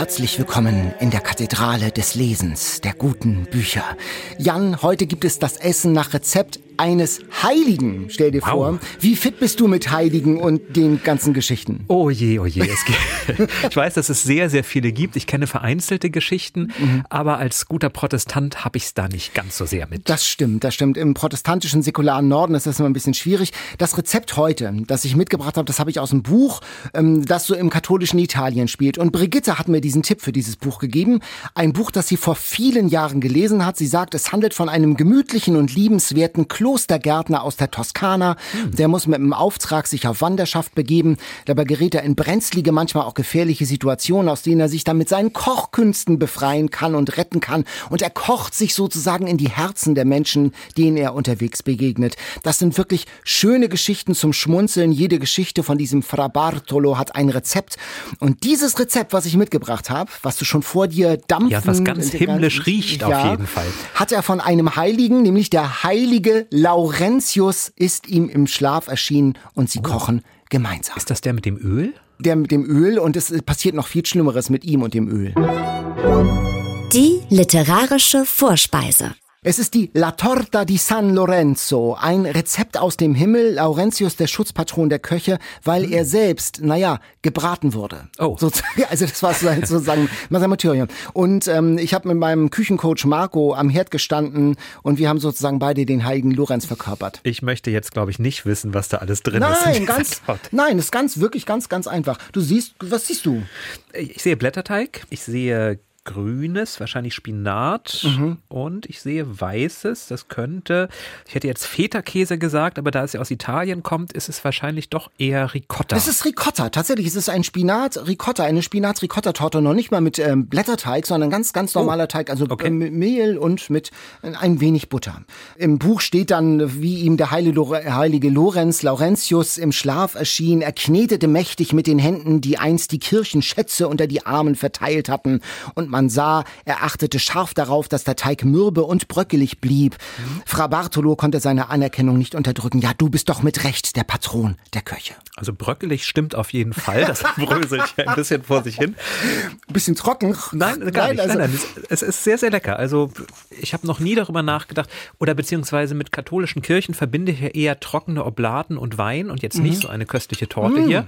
Herzlich willkommen in der Kathedrale des Lesens, der guten Bücher. Jan, heute gibt es das Essen nach Rezept eines Heiligen. Stell dir wow. vor, wie fit bist du mit Heiligen und den ganzen Geschichten? Oh je, oh je. ich weiß, dass es sehr, sehr viele gibt. Ich kenne vereinzelte Geschichten, mhm. aber als guter Protestant habe ich es da nicht ganz so sehr mit. Das stimmt, das stimmt. Im protestantischen säkularen Norden ist das immer ein bisschen schwierig. Das Rezept heute, das ich mitgebracht habe, das habe ich aus dem Buch, ähm, das so im katholischen Italien spielt. Und Brigitte hat mir diesen Tipp für dieses Buch gegeben. Ein Buch, das sie vor vielen Jahren gelesen hat. Sie sagt, es handelt von einem gemütlichen und liebenswerten Klo Klostergärtner aus der Toskana. Der muss mit einem Auftrag sich auf Wanderschaft begeben. Dabei gerät er in brenzlige, manchmal auch gefährliche Situationen, aus denen er sich dann mit seinen Kochkünsten befreien kann und retten kann. Und er kocht sich sozusagen in die Herzen der Menschen, denen er unterwegs begegnet. Das sind wirklich schöne Geschichten zum Schmunzeln. Jede Geschichte von diesem Fra Bartolo hat ein Rezept. Und dieses Rezept, was ich mitgebracht habe, was du schon vor dir dampfen... Ja, was ganz himmlisch riecht ja, auf jeden Fall. Hat er von einem Heiligen, nämlich der heilige Laurentius ist ihm im Schlaf erschienen und sie oh. kochen gemeinsam. Ist das der mit dem Öl? Der mit dem Öl und es passiert noch viel Schlimmeres mit ihm und dem Öl. Die literarische Vorspeise. Es ist die La Torta di San Lorenzo, ein Rezept aus dem Himmel. Laurentius, der Schutzpatron der Köche, weil er selbst, naja, gebraten wurde. Oh. Sozusagen, also das war sozusagen sein Martyrium. Und ähm, ich habe mit meinem Küchencoach Marco am Herd gestanden und wir haben sozusagen beide den heiligen Lorenz verkörpert. Ich möchte jetzt, glaube ich, nicht wissen, was da alles drin nein, ist. Ganz, nein, ist ganz, wirklich ganz, ganz einfach. Du siehst, was siehst du? Ich sehe Blätterteig, ich sehe grünes, wahrscheinlich Spinat mhm. und ich sehe weißes, das könnte, ich hätte jetzt Feta-Käse gesagt, aber da es ja aus Italien kommt, ist es wahrscheinlich doch eher Ricotta. Es ist Ricotta, tatsächlich, es ist ein Spinat-Ricotta, eine Spinat-Ricotta-Torte, noch nicht mal mit ähm, Blätterteig, sondern ganz, ganz normaler oh. Teig, also okay. mit Mehl und mit ein wenig Butter. Im Buch steht dann, wie ihm der heilige Lorenz Laurentius im Schlaf erschien, er knetete mächtig mit den Händen, die einst die Kirchenschätze unter die Armen verteilt hatten und man sah, er achtete scharf darauf, dass der Teig mürbe und bröckelig blieb. Mhm. Fra Bartolo konnte seine Anerkennung nicht unterdrücken. Ja, du bist doch mit Recht der Patron der Köche. Also bröckelig stimmt auf jeden Fall. Das bröselt ja ein bisschen vor sich hin. Ein bisschen trocken. Nein, gar nein, nicht. Also nein, nein. Es ist sehr, sehr lecker. Also ich habe noch nie darüber nachgedacht. Oder beziehungsweise mit katholischen Kirchen verbinde ich ja eher trockene Oblaten und Wein und jetzt mhm. nicht so eine köstliche Torte mhm. hier.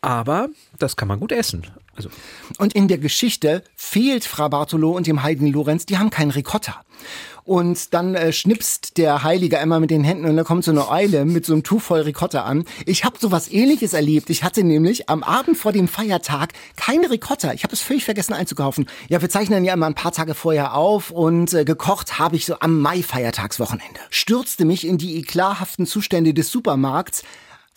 Aber das kann man gut essen. Also. Und in der Geschichte fehlt Fra Bartolo und dem heiligen Lorenz, die haben keinen Ricotta. Und dann äh, schnipst der Heilige einmal mit den Händen und dann kommt so eine Eule mit so einem Tuch voll Ricotta an. Ich habe sowas ähnliches erlebt. Ich hatte nämlich am Abend vor dem Feiertag keine Ricotta. Ich habe es völlig vergessen einzukaufen. Ja, wir zeichnen ja immer ein paar Tage vorher auf und äh, gekocht habe ich so am Mai-Feiertagswochenende. Stürzte mich in die eklarhaften Zustände des Supermarkts,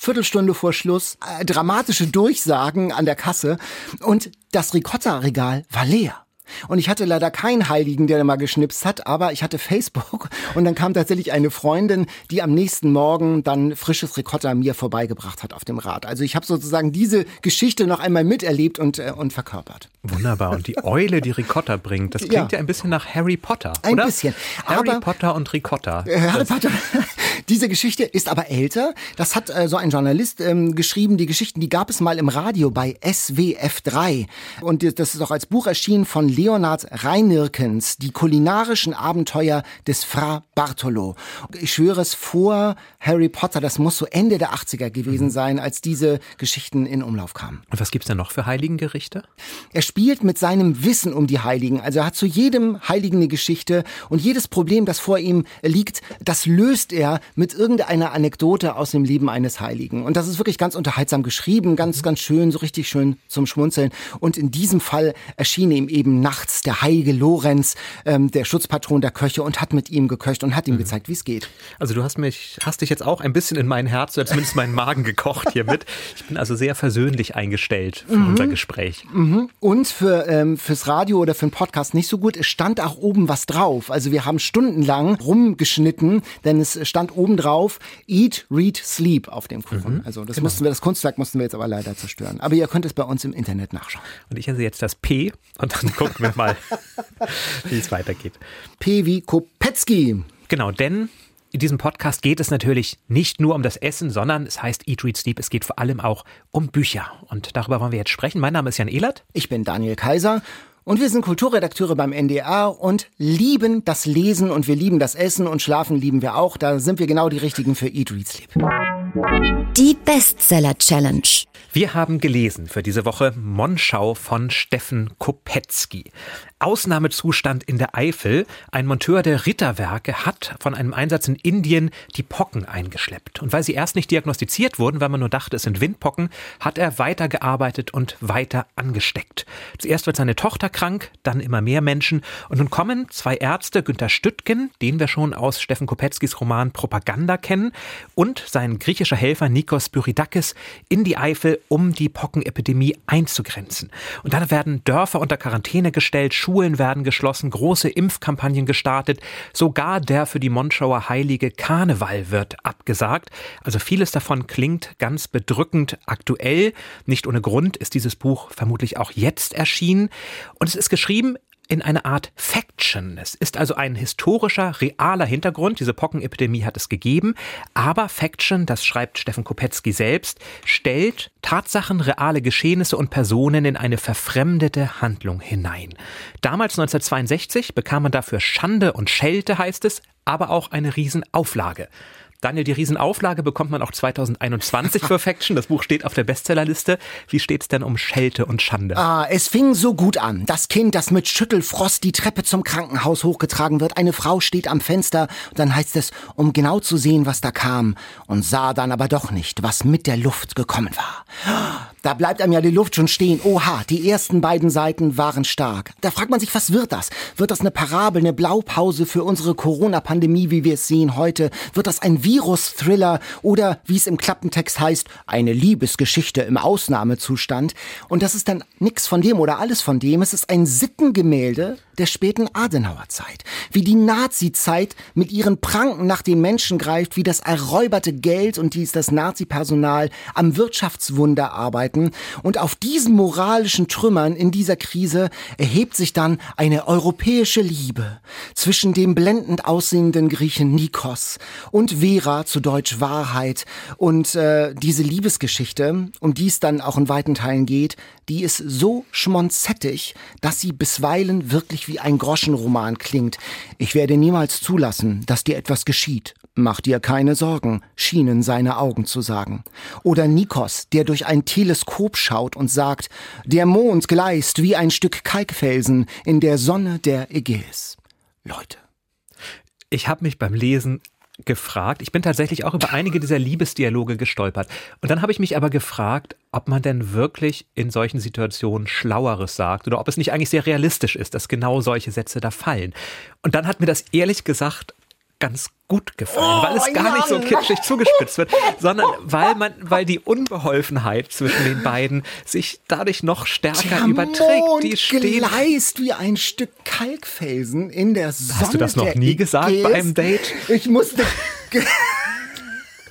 Viertelstunde vor Schluss, äh, dramatische Durchsagen an der Kasse und das Ricotta-Regal war leer. Und ich hatte leider keinen Heiligen, der mal geschnipst hat, aber ich hatte Facebook und dann kam tatsächlich eine Freundin, die am nächsten Morgen dann frisches Ricotta mir vorbeigebracht hat auf dem Rad. Also ich habe sozusagen diese Geschichte noch einmal miterlebt und, äh, und verkörpert. Wunderbar. Und die Eule, die Ricotta bringt, das klingt ja, ja ein bisschen nach Harry Potter. Ein oder? bisschen. Harry aber, Potter und Ricotta. Äh, Harry Potter. Diese Geschichte ist aber älter. Das hat äh, so ein Journalist ähm, geschrieben. Die Geschichten, die gab es mal im Radio bei SWF 3. Und das ist auch als Buch erschienen von Leonard Reinirkens, die kulinarischen Abenteuer des Fra Bartolo. Ich schwöre es vor Harry Potter, das muss so Ende der 80er gewesen mhm. sein, als diese Geschichten in Umlauf kamen. Und was gibt's denn noch für Heiligengerichte? Er spielt mit seinem Wissen um die Heiligen. Also er hat zu jedem Heiligen eine Geschichte und jedes Problem, das vor ihm liegt, das löst er mit irgendeiner Anekdote aus dem Leben eines Heiligen. Und das ist wirklich ganz unterhaltsam geschrieben, ganz, mhm. ganz schön, so richtig schön zum Schmunzeln. Und in diesem Fall erschien ihm eben nachts der heilige Lorenz, ähm, der Schutzpatron der Köche, und hat mit ihm geköcht und hat ihm mhm. gezeigt, wie es geht. Also du hast mich, hast dich jetzt auch ein bisschen in mein Herz oder zumindest meinen Magen gekocht hiermit. Ich bin also sehr versöhnlich eingestellt für mhm. unser Gespräch. Mhm. Und für, ähm, fürs Radio oder für einen Podcast nicht so gut. Es stand auch oben was drauf. Also wir haben stundenlang rumgeschnitten, denn es stand oben drauf Eat, Read, Sleep auf dem Kuchen. Mhm. Also das genau. mussten wir, das Kunstwerk mussten wir jetzt aber leider zerstören. Aber ihr könnt es bei uns im Internet nachschauen. Und ich esse jetzt das P und dann gucken gucken wir mal, wie es weitergeht. P wie Kopetzky. Genau, denn in diesem Podcast geht es natürlich nicht nur um das Essen, sondern es heißt Eat, Read, Sleep. Es geht vor allem auch um Bücher. Und darüber wollen wir jetzt sprechen. Mein Name ist Jan Ehlert. Ich bin Daniel Kaiser. Und wir sind Kulturredakteure beim NDR und lieben das Lesen und wir lieben das Essen und Schlafen lieben wir auch. Da sind wir genau die Richtigen für Eat, Read, Sleep. Die Bestseller Challenge. Wir haben gelesen für diese Woche Monschau von Steffen Kopetzky. Ausnahmezustand in der Eifel. Ein Monteur der Ritterwerke hat von einem Einsatz in Indien die Pocken eingeschleppt. Und weil sie erst nicht diagnostiziert wurden, weil man nur dachte, es sind Windpocken, hat er weitergearbeitet und weiter angesteckt. Zuerst wird seine Tochter krank, dann immer mehr Menschen. Und nun kommen zwei Ärzte, Günter Stüttgen, den wir schon aus Steffen Kopetzkys Roman Propaganda kennen, und sein griechischer Helfer Nikos Pyridakis in die Eifel, um die Pockenepidemie einzugrenzen. Und dann werden Dörfer unter Quarantäne gestellt, Schulen werden geschlossen, große Impfkampagnen gestartet, sogar der für die Monschauer heilige Karneval wird abgesagt. Also vieles davon klingt ganz bedrückend aktuell. Nicht ohne Grund ist dieses Buch vermutlich auch jetzt erschienen. Und es ist geschrieben in eine Art Faction. Es ist also ein historischer, realer Hintergrund. Diese Pockenepidemie hat es gegeben. Aber Faction, das schreibt Steffen Kopetzky selbst, stellt Tatsachen, reale Geschehnisse und Personen in eine verfremdete Handlung hinein. Damals 1962 bekam man dafür Schande und Schelte, heißt es, aber auch eine Riesenauflage. Daniel, die Riesenauflage bekommt man auch 2021 für Faction. Das Buch steht auf der Bestsellerliste. Wie steht's denn um Schelte und Schande? Ah, es fing so gut an. Das Kind, das mit Schüttelfrost die Treppe zum Krankenhaus hochgetragen wird. Eine Frau steht am Fenster. Dann heißt es, um genau zu sehen, was da kam. Und sah dann aber doch nicht, was mit der Luft gekommen war. Da bleibt einem ja die Luft schon stehen. Oha, die ersten beiden Seiten waren stark. Da fragt man sich, was wird das? Wird das eine Parabel, eine Blaupause für unsere Corona-Pandemie, wie wir es sehen heute? Wird das ein Virus-Thriller oder, wie es im Klappentext heißt, eine Liebesgeschichte im Ausnahmezustand? Und das ist dann nix von dem oder alles von dem. Es ist ein Sittengemälde der späten Adenauerzeit. Wie die Nazi-Zeit mit ihren Pranken nach den Menschen greift, wie das erräuberte Geld und dies das Nazi-Personal am Wirtschaftswunder arbeiten. Und auf diesen moralischen Trümmern in dieser Krise erhebt sich dann eine europäische Liebe zwischen dem blendend aussehenden Griechen Nikos und Vera, zu Deutsch Wahrheit. Und äh, diese Liebesgeschichte, um die es dann auch in weiten Teilen geht, die ist so schmonzettig, dass sie bisweilen wirklich wie ein Groschenroman klingt. Ich werde niemals zulassen, dass dir etwas geschieht. Mach dir keine Sorgen, schienen seine Augen zu sagen. Oder Nikos, der durch ein Teleskop schaut und sagt, der Mond gleist wie ein Stück Kalkfelsen in der Sonne der Ägäis. Leute. Ich habe mich beim Lesen gefragt. Ich bin tatsächlich auch über einige dieser Liebesdialoge gestolpert. Und dann habe ich mich aber gefragt, ob man denn wirklich in solchen Situationen Schlaueres sagt oder ob es nicht eigentlich sehr realistisch ist, dass genau solche Sätze da fallen. Und dann hat mir das ehrlich gesagt ganz gut gefallen, oh, weil es gar Jan. nicht so kitschig zugespitzt wird, sondern weil man, weil die Unbeholfenheit zwischen den beiden sich dadurch noch stärker der überträgt. Mond die stehen gleist wie ein Stück Kalkfelsen in der Sonne. Hast du das noch nie gesagt bei einem Date? Ich musste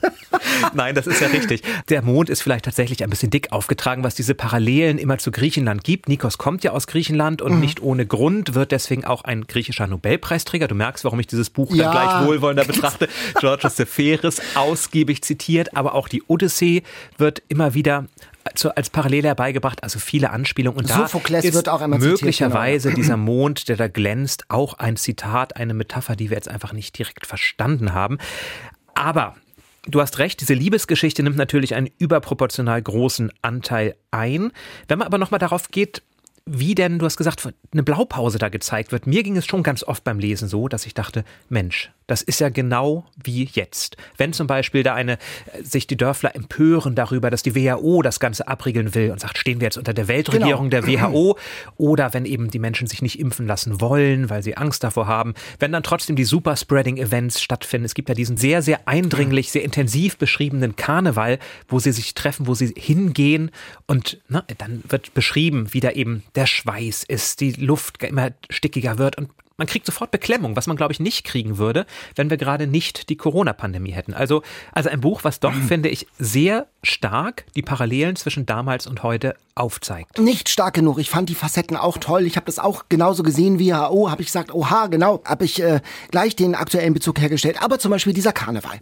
Nein, das ist ja richtig. Der Mond ist vielleicht tatsächlich ein bisschen dick aufgetragen, was diese Parallelen immer zu Griechenland gibt. Nikos kommt ja aus Griechenland und mhm. nicht ohne Grund wird deswegen auch ein griechischer Nobelpreisträger. Du merkst, warum ich dieses Buch ja. dann gleich wohlwollender betrachte. Georgios Seferis ausgiebig zitiert, aber auch die Odyssee wird immer wieder als Parallele herbeigebracht, also viele Anspielungen. Und da Sophokles ist wird auch einmal möglicherweise zitiert, genau. dieser Mond, der da glänzt, auch ein Zitat, eine Metapher, die wir jetzt einfach nicht direkt verstanden haben. Aber Du hast recht, diese Liebesgeschichte nimmt natürlich einen überproportional großen Anteil ein. Wenn man aber nochmal darauf geht, wie denn, du hast gesagt, eine Blaupause da gezeigt wird. Mir ging es schon ganz oft beim Lesen so, dass ich dachte, Mensch, das ist ja genau wie jetzt. Wenn zum Beispiel da eine, äh, sich die Dörfler empören darüber, dass die WHO das Ganze abriegeln will und sagt, stehen wir jetzt unter der Weltregierung genau. der WHO oder wenn eben die Menschen sich nicht impfen lassen wollen, weil sie Angst davor haben, wenn dann trotzdem die Superspreading-Events stattfinden. Es gibt ja diesen sehr, sehr eindringlich, sehr intensiv beschriebenen Karneval, wo sie sich treffen, wo sie hingehen und na, dann wird beschrieben, wie da eben der der Schweiß ist, die Luft immer stickiger wird und man kriegt sofort Beklemmung, was man, glaube ich, nicht kriegen würde, wenn wir gerade nicht die Corona-Pandemie hätten. Also, also ein Buch, was doch, finde ich, sehr stark die Parallelen zwischen damals und heute aufzeigt. Nicht stark genug. Ich fand die Facetten auch toll. Ich habe das auch genauso gesehen wie HO. Habe ich gesagt, oha, genau, habe ich äh, gleich den aktuellen Bezug hergestellt. Aber zum Beispiel dieser Karneval.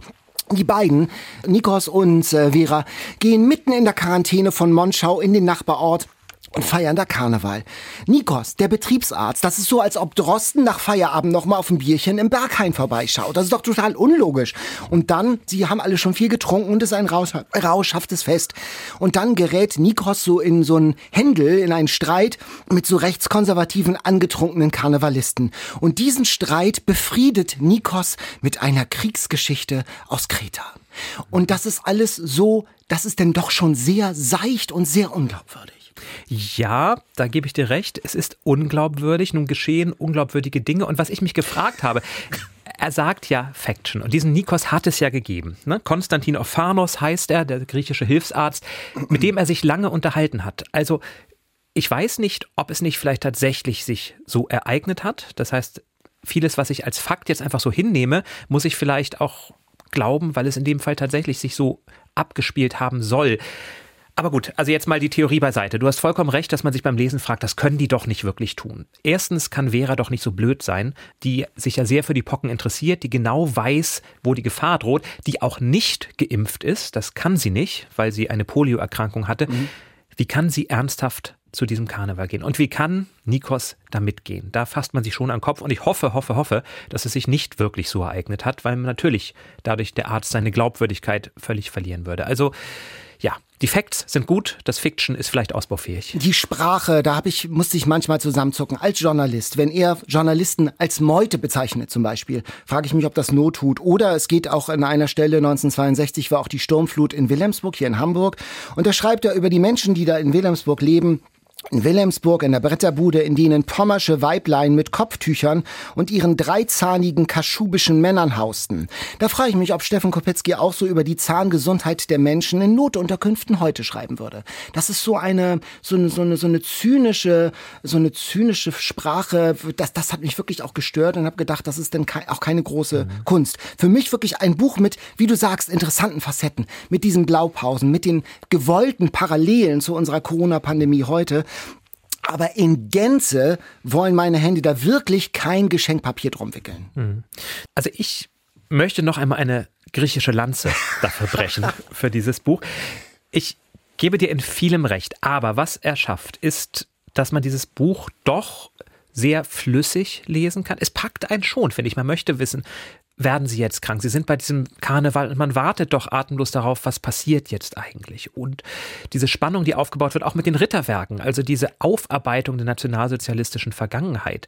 Die beiden, Nikos und äh, Vera, gehen mitten in der Quarantäne von Monschau in den Nachbarort und feiern da Karneval. Nikos, der Betriebsarzt, das ist so, als ob Drosten nach Feierabend noch mal auf ein Bierchen im Berghain vorbeischaut. Das ist doch total unlogisch. Und dann, sie haben alle schon viel getrunken und es ist ein rauschhaftes Fest. Und dann gerät Nikos so in so ein Händel, in einen Streit mit so rechtskonservativen, angetrunkenen Karnevalisten. Und diesen Streit befriedet Nikos mit einer Kriegsgeschichte aus Kreta. Und das ist alles so, das ist denn doch schon sehr seicht und sehr unglaubwürdig. Ja, da gebe ich dir recht. Es ist unglaubwürdig. Nun geschehen unglaubwürdige Dinge. Und was ich mich gefragt habe, er sagt ja Faction. Und diesen Nikos hat es ja gegeben. Ne? Konstantin Ophanos heißt er, der griechische Hilfsarzt, mit dem er sich lange unterhalten hat. Also, ich weiß nicht, ob es nicht vielleicht tatsächlich sich so ereignet hat. Das heißt, vieles, was ich als Fakt jetzt einfach so hinnehme, muss ich vielleicht auch glauben, weil es in dem Fall tatsächlich sich so abgespielt haben soll. Aber gut, also jetzt mal die Theorie beiseite. Du hast vollkommen recht, dass man sich beim Lesen fragt, das können die doch nicht wirklich tun. Erstens kann Vera doch nicht so blöd sein, die sich ja sehr für die Pocken interessiert, die genau weiß, wo die Gefahr droht, die auch nicht geimpft ist. Das kann sie nicht, weil sie eine Polioerkrankung hatte. Mhm. Wie kann sie ernsthaft zu diesem Karneval gehen? Und wie kann Nikos da mitgehen? Da fasst man sich schon an den Kopf und ich hoffe, hoffe, hoffe, dass es sich nicht wirklich so ereignet hat, weil natürlich dadurch der Arzt seine Glaubwürdigkeit völlig verlieren würde. Also die Facts sind gut, das Fiction ist vielleicht ausbaufähig. Die Sprache, da habe ich, musste ich manchmal zusammenzucken. Als Journalist, wenn er Journalisten als Meute bezeichnet zum Beispiel, frage ich mich, ob das Not tut. Oder es geht auch an einer Stelle, 1962 war auch die Sturmflut in Wilhelmsburg, hier in Hamburg. Und da schreibt er über die Menschen, die da in Wilhelmsburg leben, in Wilhelmsburg in der Bretterbude, in denen pommersche Weiblein mit Kopftüchern und ihren dreizahnigen kaschubischen Männern hausten. Da frage ich mich, ob Steffen Kopetzky auch so über die Zahngesundheit der Menschen in Notunterkünften heute schreiben würde. Das ist so eine, so eine, so eine, so eine zynische, so eine zynische Sprache. Das, das hat mich wirklich auch gestört und habe gedacht, das ist denn auch keine große mhm. Kunst. Für mich wirklich ein Buch mit, wie du sagst, interessanten Facetten, mit diesen Blaupausen, mit den gewollten Parallelen zu unserer Corona-Pandemie heute. Aber in Gänze wollen meine Hände da wirklich kein Geschenkpapier drum wickeln. Hm. Also ich möchte noch einmal eine griechische Lanze dafür brechen, für dieses Buch. Ich gebe dir in vielem recht, aber was er schafft, ist, dass man dieses Buch doch sehr flüssig lesen kann. Es packt einen schon, finde ich. Man möchte wissen, werden sie jetzt krank? Sie sind bei diesem Karneval und man wartet doch atemlos darauf, was passiert jetzt eigentlich? Und diese Spannung, die aufgebaut wird, auch mit den Ritterwerken, also diese Aufarbeitung der nationalsozialistischen Vergangenheit,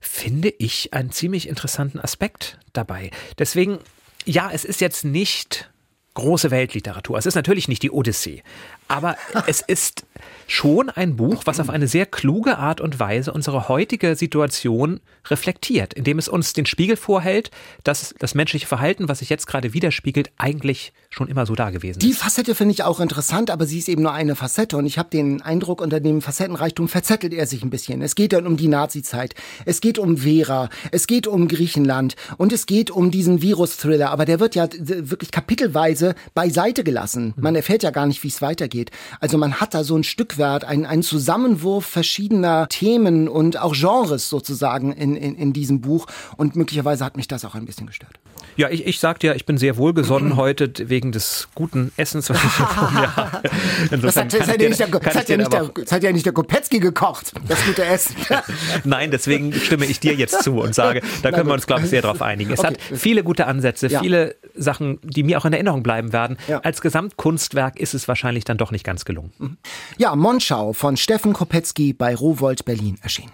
finde ich einen ziemlich interessanten Aspekt dabei. Deswegen, ja, es ist jetzt nicht große Weltliteratur. Es ist natürlich nicht die Odyssee, aber es ist schon ein Buch, was auf eine sehr kluge Art und Weise unsere heutige Situation reflektiert, indem es uns den Spiegel vorhält, dass das menschliche Verhalten, was sich jetzt gerade widerspiegelt, eigentlich schon immer so da gewesen ist. Die Facette finde ich auch interessant, aber sie ist eben nur eine Facette und ich habe den Eindruck, unter dem Facettenreichtum verzettelt er sich ein bisschen. Es geht dann um die Nazizeit, es geht um Vera, es geht um Griechenland und es geht um diesen Virus-Thriller, aber der wird ja wirklich kapitelweise beiseite gelassen. Man erfährt ja gar nicht, wie es weitergeht. Also man hat da so ein Stück weit einen, einen Zusammenwurf verschiedener Themen und auch Genres sozusagen in, in, in diesem Buch. Und möglicherweise hat mich das auch ein bisschen gestört. Ja, ich, ich sagte ja, ich bin sehr wohlgesonnen heute wegen des guten Essens, was ich hier vor mir habe. das hat, das hat, ja nicht der, das hat ja nicht der, das hat ja nicht der Kopetzky gekocht, das gute Essen. Nein, deswegen stimme ich dir jetzt zu und sage, da können wir uns, glaube ich, sehr darauf einigen. Es okay. hat viele gute Ansätze, ja. viele Sachen, die mir auch in Erinnerung bleiben werden. Ja. Als Gesamtkunstwerk ist es wahrscheinlich dann doch nicht ganz gelungen. Mhm. Ja, Monschau von Steffen Kopetzky bei Rowold Berlin erschienen.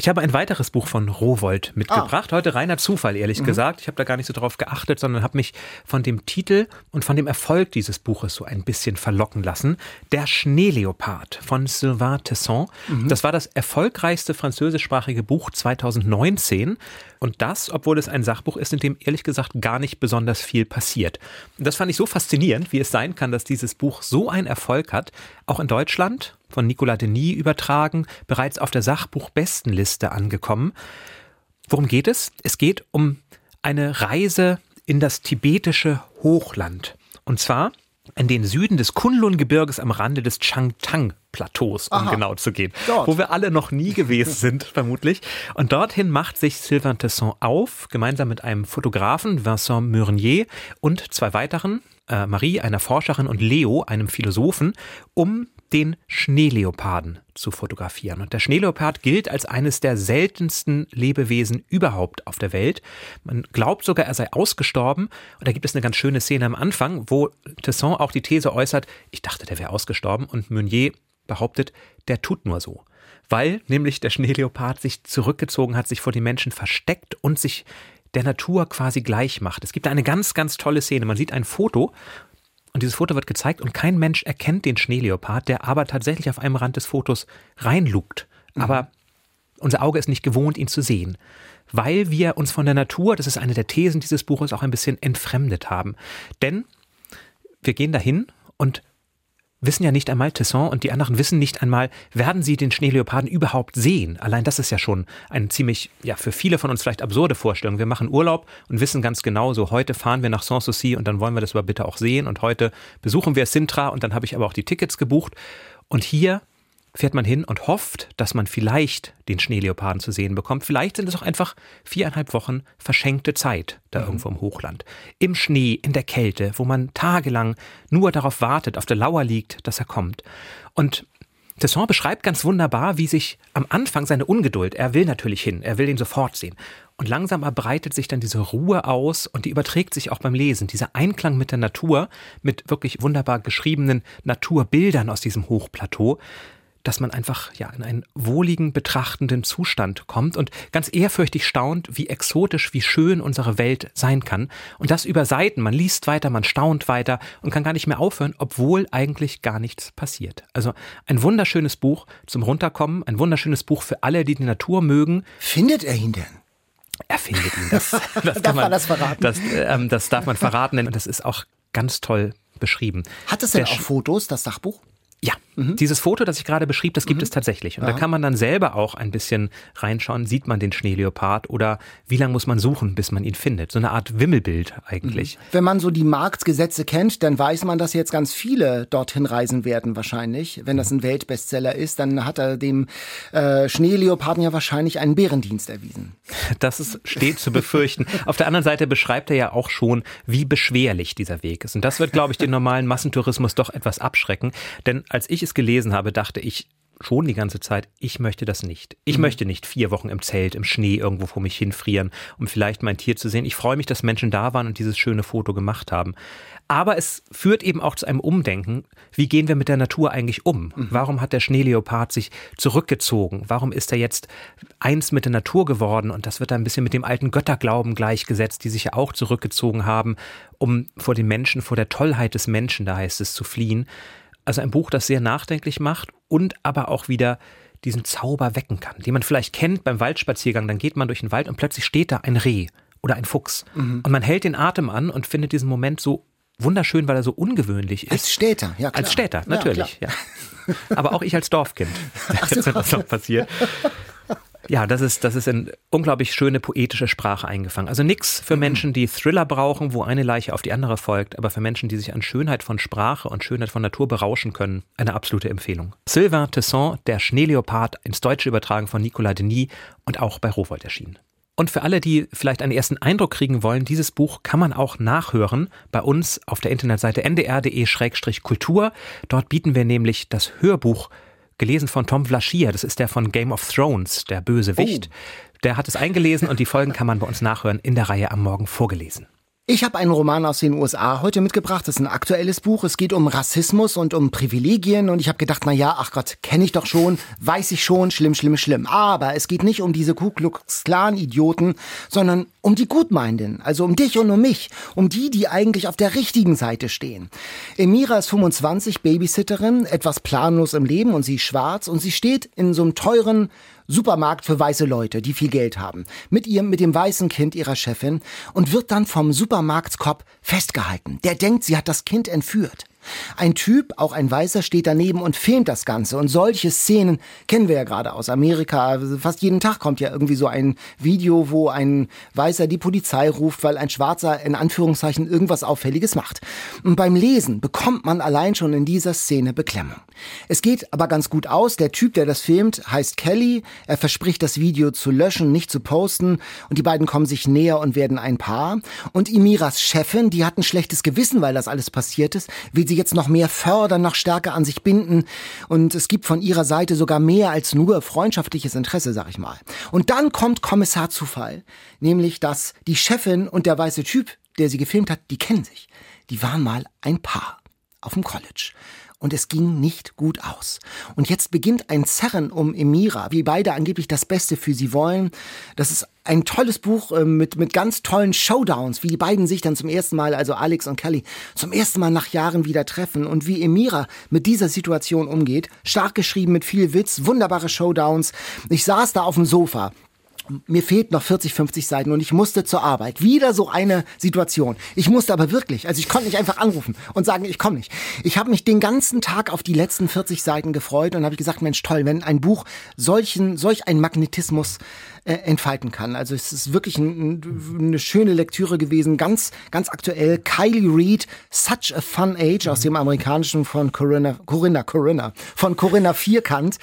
Ich habe ein weiteres Buch von Rowold mitgebracht. Ah. Heute reiner Zufall, ehrlich mhm. gesagt. Ich habe da gar nicht so drauf geachtet, sondern habe mich von dem Titel und von dem Erfolg dieses Buches so ein bisschen verlocken lassen. Der Schneeleopard von Sylvain Tesson. Mhm. Das war das erfolgreichste französischsprachige Buch 2019. Und das, obwohl es ein Sachbuch ist, in dem ehrlich gesagt gar nicht besonders viel passiert. Und das fand ich so faszinierend, wie es sein kann, dass dieses Buch so einen Erfolg hat, auch in Deutschland von Nicolas Denis übertragen, bereits auf der Sachbuchbestenliste angekommen. Worum geht es? Es geht um eine Reise in das tibetische Hochland. Und zwar in den Süden des Kunlun-Gebirges am Rande des Changtang-Plateaus, um Aha. genau zu gehen. Dort. Wo wir alle noch nie gewesen sind, vermutlich. Und dorthin macht sich Sylvain Tesson auf, gemeinsam mit einem Fotografen, Vincent Meurnier, und zwei weiteren, äh, Marie, einer Forscherin, und Leo, einem Philosophen, um den Schneeleoparden zu fotografieren. Und der Schneeleopard gilt als eines der seltensten Lebewesen überhaupt auf der Welt. Man glaubt sogar, er sei ausgestorben. Und da gibt es eine ganz schöne Szene am Anfang, wo Tesson auch die These äußert, ich dachte, der wäre ausgestorben. Und Meunier behauptet, der tut nur so. Weil nämlich der Schneeleopard sich zurückgezogen hat, sich vor den Menschen versteckt und sich der Natur quasi gleich macht. Es gibt eine ganz, ganz tolle Szene. Man sieht ein Foto und dieses Foto wird gezeigt und kein Mensch erkennt den Schneeleopard, der aber tatsächlich auf einem Rand des Fotos reinlugt. Mhm. Aber unser Auge ist nicht gewohnt, ihn zu sehen. Weil wir uns von der Natur, das ist eine der Thesen dieses Buches, auch ein bisschen entfremdet haben. Denn wir gehen dahin und wissen ja nicht einmal, Tesson und die anderen wissen nicht einmal, werden sie den Schneeleoparden überhaupt sehen? Allein das ist ja schon eine ziemlich, ja, für viele von uns vielleicht absurde Vorstellung. Wir machen Urlaub und wissen ganz genau, so heute fahren wir nach Sanssouci und dann wollen wir das aber bitte auch sehen und heute besuchen wir Sintra und dann habe ich aber auch die Tickets gebucht. Und hier fährt man hin und hofft, dass man vielleicht den Schneeleoparden zu sehen bekommt. Vielleicht sind es auch einfach viereinhalb Wochen verschenkte Zeit da mhm. irgendwo im Hochland. Im Schnee, in der Kälte, wo man tagelang nur darauf wartet, auf der Lauer liegt, dass er kommt. Und Tesson beschreibt ganz wunderbar, wie sich am Anfang seine Ungeduld, er will natürlich hin, er will ihn sofort sehen. Und langsam erbreitet sich dann diese Ruhe aus und die überträgt sich auch beim Lesen. Dieser Einklang mit der Natur, mit wirklich wunderbar geschriebenen Naturbildern aus diesem Hochplateau, dass man einfach ja in einen wohligen, betrachtenden Zustand kommt und ganz ehrfürchtig staunt, wie exotisch, wie schön unsere Welt sein kann. Und das über Seiten. Man liest weiter, man staunt weiter und kann gar nicht mehr aufhören, obwohl eigentlich gar nichts passiert. Also ein wunderschönes Buch zum Runterkommen, ein wunderschönes Buch für alle, die die Natur mögen. Findet er ihn denn? Er findet ihn. Das, das darf man, man, das verraten? Das, ähm, das darf man verraten, denn das ist auch ganz toll beschrieben. Hat es denn Der auch Fotos, das Sachbuch? Ja, mhm. dieses Foto, das ich gerade beschrieb, das gibt mhm. es tatsächlich. Und ja. da kann man dann selber auch ein bisschen reinschauen, sieht man den Schneeleopard oder wie lange muss man suchen, bis man ihn findet. So eine Art Wimmelbild eigentlich. Mhm. Wenn man so die Marktgesetze kennt, dann weiß man, dass jetzt ganz viele dorthin reisen werden wahrscheinlich. Wenn das ein Weltbestseller ist, dann hat er dem äh, Schneeleoparden ja wahrscheinlich einen Bärendienst erwiesen. Das ist, steht zu befürchten. Auf der anderen Seite beschreibt er ja auch schon, wie beschwerlich dieser Weg ist. Und das wird, glaube ich, den normalen Massentourismus doch etwas abschrecken. Denn als ich es gelesen habe, dachte ich schon die ganze Zeit, ich möchte das nicht. Ich mhm. möchte nicht vier Wochen im Zelt, im Schnee irgendwo vor mich hinfrieren, um vielleicht mein Tier zu sehen. Ich freue mich, dass Menschen da waren und dieses schöne Foto gemacht haben. Aber es führt eben auch zu einem Umdenken. Wie gehen wir mit der Natur eigentlich um? Mhm. Warum hat der Schneeleopard sich zurückgezogen? Warum ist er jetzt eins mit der Natur geworden? Und das wird ein bisschen mit dem alten Götterglauben gleichgesetzt, die sich ja auch zurückgezogen haben, um vor den Menschen, vor der Tollheit des Menschen, da heißt es, zu fliehen. Also ein Buch, das sehr nachdenklich macht und aber auch wieder diesen Zauber wecken kann, den man vielleicht kennt beim Waldspaziergang. Dann geht man durch den Wald und plötzlich steht da ein Reh oder ein Fuchs. Mhm. Und man hält den Atem an und findet diesen Moment so wunderschön, weil er so ungewöhnlich ist. Als Städter, ja klar. Als Städter, natürlich, ja. ja. Aber auch ich als Dorfkind. Jetzt wird das noch passiert. Ja, das ist, das ist in unglaublich schöne poetische Sprache eingefangen. Also nix für mhm. Menschen, die Thriller brauchen, wo eine Leiche auf die andere folgt, aber für Menschen, die sich an Schönheit von Sprache und Schönheit von Natur berauschen können, eine absolute Empfehlung. Sylvain Tesson, der Schneeleopard, ins Deutsche übertragen von Nicolas Denis und auch bei Rowold erschienen. Und für alle, die vielleicht einen ersten Eindruck kriegen wollen, dieses Buch kann man auch nachhören bei uns auf der Internetseite ndr.de-kultur. Dort bieten wir nämlich das Hörbuch gelesen von Tom Vlaschier. Das ist der von Game of Thrones, der Bösewicht. Oh. Der hat es eingelesen und die Folgen kann man bei uns nachhören in der Reihe am Morgen vorgelesen. Ich habe einen Roman aus den USA heute mitgebracht. Das ist ein aktuelles Buch. Es geht um Rassismus und um Privilegien. Und ich habe gedacht, na ja, ach Gott, kenne ich doch schon, weiß ich schon, schlimm, schlimm, schlimm. Aber es geht nicht um diese Ku Klux Klan Idioten, sondern um die Gutmeinenden. Also um dich und um mich. Um die, die eigentlich auf der richtigen Seite stehen. Emira ist 25, Babysitterin, etwas planlos im Leben und sie ist schwarz. Und sie steht in so einem teuren Supermarkt für weiße Leute, die viel Geld haben, mit ihrem, mit dem weißen Kind ihrer Chefin und wird dann vom Supermarktskopf festgehalten. Der denkt, sie hat das Kind entführt. Ein Typ, auch ein Weißer, steht daneben und filmt das Ganze. Und solche Szenen kennen wir ja gerade aus Amerika. Fast jeden Tag kommt ja irgendwie so ein Video, wo ein Weißer die Polizei ruft, weil ein Schwarzer in Anführungszeichen irgendwas Auffälliges macht. Und beim Lesen bekommt man allein schon in dieser Szene Beklemmung. Es geht aber ganz gut aus. Der Typ, der das filmt, heißt Kelly. Er verspricht, das Video zu löschen, nicht zu posten. Und die beiden kommen sich näher und werden ein Paar. Und Imiras Chefin, die hat ein schlechtes Gewissen, weil das alles passiert ist, will sie jetzt noch mehr fördern, noch stärker an sich binden. Und es gibt von ihrer Seite sogar mehr als nur freundschaftliches Interesse, sag ich mal. Und dann kommt Kommissar Zufall. Nämlich, dass die Chefin und der weiße Typ, der sie gefilmt hat, die kennen sich. Die waren mal ein Paar auf dem College und es ging nicht gut aus. Und jetzt beginnt ein Zerren um Emira, wie beide angeblich das Beste für sie wollen. Das ist ein tolles Buch äh, mit, mit ganz tollen Showdowns, wie die beiden sich dann zum ersten Mal, also Alex und Kelly, zum ersten Mal nach Jahren wieder treffen und wie Emira mit dieser Situation umgeht. Stark geschrieben mit viel Witz, wunderbare Showdowns. Ich saß da auf dem Sofa, mir fehlt noch 40, 50 Seiten und ich musste zur Arbeit. Wieder so eine Situation. Ich musste aber wirklich, also ich konnte nicht einfach anrufen und sagen, ich komme nicht. Ich habe mich den ganzen Tag auf die letzten 40 Seiten gefreut und habe gesagt, Mensch, toll, wenn ein Buch solchen, solch einen Magnetismus äh, entfalten kann. Also es ist wirklich ein, eine schöne Lektüre gewesen, ganz, ganz aktuell. Kylie Reed, Such a Fun Age aus dem amerikanischen von Corinna, Corinna, Corinna, von Corinna Vierkant.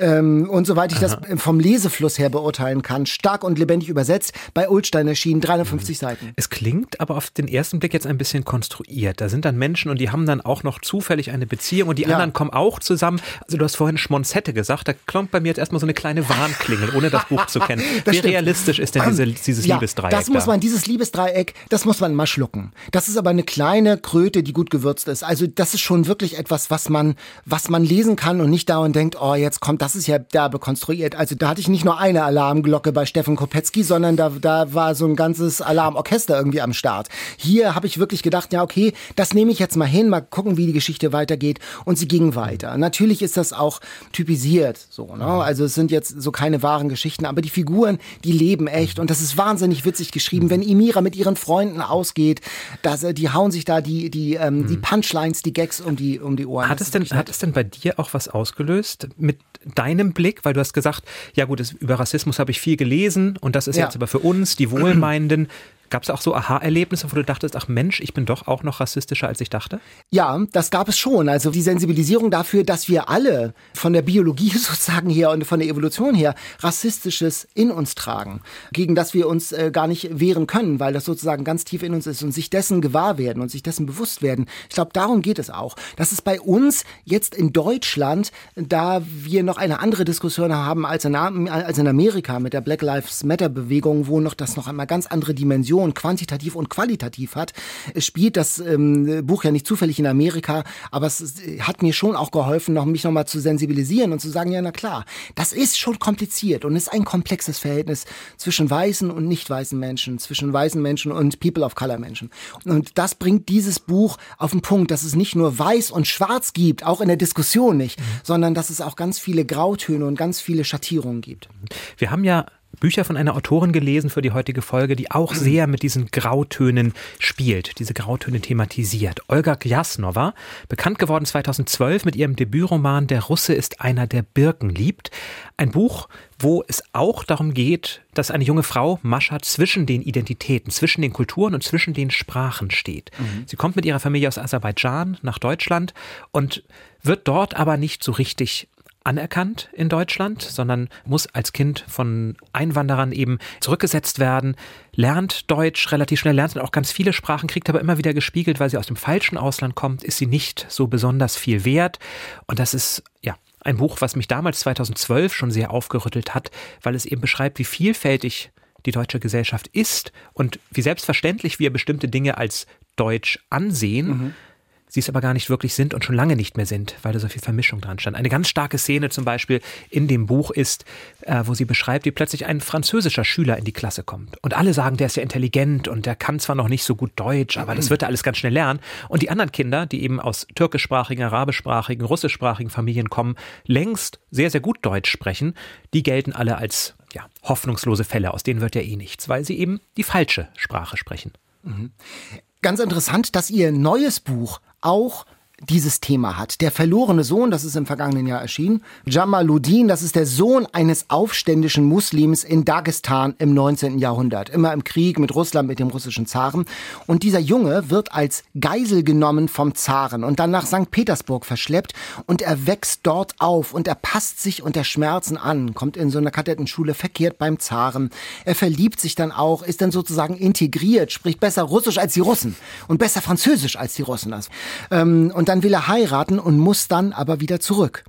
Ähm, und soweit ich Aha. das vom Lesefluss her beurteilen kann, stark und lebendig übersetzt, bei Ulstein erschienen, 350 mhm. Seiten. Es klingt aber auf den ersten Blick jetzt ein bisschen konstruiert. Da sind dann Menschen und die haben dann auch noch zufällig eine Beziehung und die ja. anderen kommen auch zusammen. Also du hast vorhin Schmonzette gesagt, da klompt bei mir jetzt erstmal so eine kleine Warnklingel, ohne das Buch zu kennen. Wie stimmt. realistisch ist denn diese, dieses ja, Liebesdreieck? Das muss man, dieses Liebesdreieck, das muss man mal schlucken. Das ist aber eine kleine Kröte, die gut gewürzt ist. Also das ist schon wirklich etwas, was man, was man lesen kann und nicht dauernd denkt, oh, jetzt kommt, das ist ja derbe konstruiert. Also da hatte ich nicht nur eine Alarmglocke bei Steffen Kopetzky, sondern da, da war so ein ganzes Alarmorchester irgendwie am Start. Hier habe ich wirklich gedacht, ja, okay, das nehme ich jetzt mal hin, mal gucken, wie die Geschichte weitergeht. Und sie ging weiter. Natürlich ist das auch typisiert, so, ne? Also es sind jetzt so keine wahren Geschichten, aber die Figuren, die leben echt. Und das ist wahnsinnig witzig geschrieben. Wenn Emira mit ihren Freunden ausgeht, dass, äh, die hauen sich da die, die, ähm, die hm. Punchlines, die Gags um die, um die Ohren. Hat es, denn, hat es denn bei dir auch was ausgelöst mit deinem Blick? Weil du hast gesagt, ja gut, über Rassismus habe ich viel gelesen und das ist ja. jetzt aber für uns, die Wohlmeinenden, Gab es auch so Aha-Erlebnisse, wo du dachtest, ach Mensch, ich bin doch auch noch rassistischer, als ich dachte? Ja, das gab es schon. Also die Sensibilisierung dafür, dass wir alle von der Biologie sozusagen her und von der Evolution her Rassistisches in uns tragen, gegen das wir uns äh, gar nicht wehren können, weil das sozusagen ganz tief in uns ist und sich dessen gewahr werden und sich dessen bewusst werden. Ich glaube, darum geht es auch. Das ist bei uns jetzt in Deutschland, da wir noch eine andere Diskussion haben als in, als in Amerika mit der Black Lives Matter Bewegung, wo noch das noch einmal ganz andere Dimensionen Dimension, quantitativ und qualitativ hat. Es spielt das ähm, Buch ja nicht zufällig in Amerika, aber es hat mir schon auch geholfen, noch, mich nochmal zu sensibilisieren und zu sagen, ja, na klar, das ist schon kompliziert und ist ein komplexes Verhältnis zwischen weißen und nicht weißen Menschen, zwischen weißen Menschen und People of Color Menschen. Und das bringt dieses Buch auf den Punkt, dass es nicht nur weiß und schwarz gibt, auch in der Diskussion nicht, mhm. sondern dass es auch ganz viele Grautöne und ganz viele Schattierungen gibt. Wir haben ja Bücher von einer Autorin gelesen für die heutige Folge, die auch sehr mit diesen Grautönen spielt, diese Grautöne thematisiert. Olga Gjasnova, bekannt geworden 2012 mit ihrem Debütroman Der Russe ist einer, der Birken liebt. Ein Buch, wo es auch darum geht, dass eine junge Frau, Mascha, zwischen den Identitäten, zwischen den Kulturen und zwischen den Sprachen steht. Mhm. Sie kommt mit ihrer Familie aus Aserbaidschan nach Deutschland und wird dort aber nicht so richtig anerkannt in Deutschland, sondern muss als Kind von Einwanderern eben zurückgesetzt werden, lernt Deutsch relativ schnell, lernt auch ganz viele Sprachen, kriegt aber immer wieder gespiegelt, weil sie aus dem falschen Ausland kommt, ist sie nicht so besonders viel wert. Und das ist, ja, ein Buch, was mich damals 2012 schon sehr aufgerüttelt hat, weil es eben beschreibt, wie vielfältig die deutsche Gesellschaft ist und wie selbstverständlich wir bestimmte Dinge als deutsch ansehen. Mhm sie es aber gar nicht wirklich sind und schon lange nicht mehr sind, weil da so viel Vermischung dran stand. Eine ganz starke Szene zum Beispiel in dem Buch ist, äh, wo sie beschreibt, wie plötzlich ein französischer Schüler in die Klasse kommt. Und alle sagen, der ist ja intelligent und der kann zwar noch nicht so gut Deutsch, aber das wird er alles ganz schnell lernen. Und die anderen Kinder, die eben aus türkischsprachigen, arabischsprachigen, russischsprachigen Familien kommen, längst sehr, sehr gut Deutsch sprechen, die gelten alle als ja, hoffnungslose Fälle, aus denen wird ja eh nichts, weil sie eben die falsche Sprache sprechen. Mhm. Ganz interessant, dass ihr neues Buch auch dieses Thema hat. Der verlorene Sohn, das ist im vergangenen Jahr erschienen. Jamaluddin, das ist der Sohn eines aufständischen Muslims in Dagestan im 19. Jahrhundert. Immer im Krieg mit Russland, mit dem russischen Zaren. Und dieser Junge wird als Geisel genommen vom Zaren und dann nach St. Petersburg verschleppt und er wächst dort auf und er passt sich unter Schmerzen an, kommt in so einer Kadettenschule verkehrt beim Zaren. Er verliebt sich dann auch, ist dann sozusagen integriert, spricht besser Russisch als die Russen und besser Französisch als die Russen. Ähm, dann will er heiraten und muss dann aber wieder zurück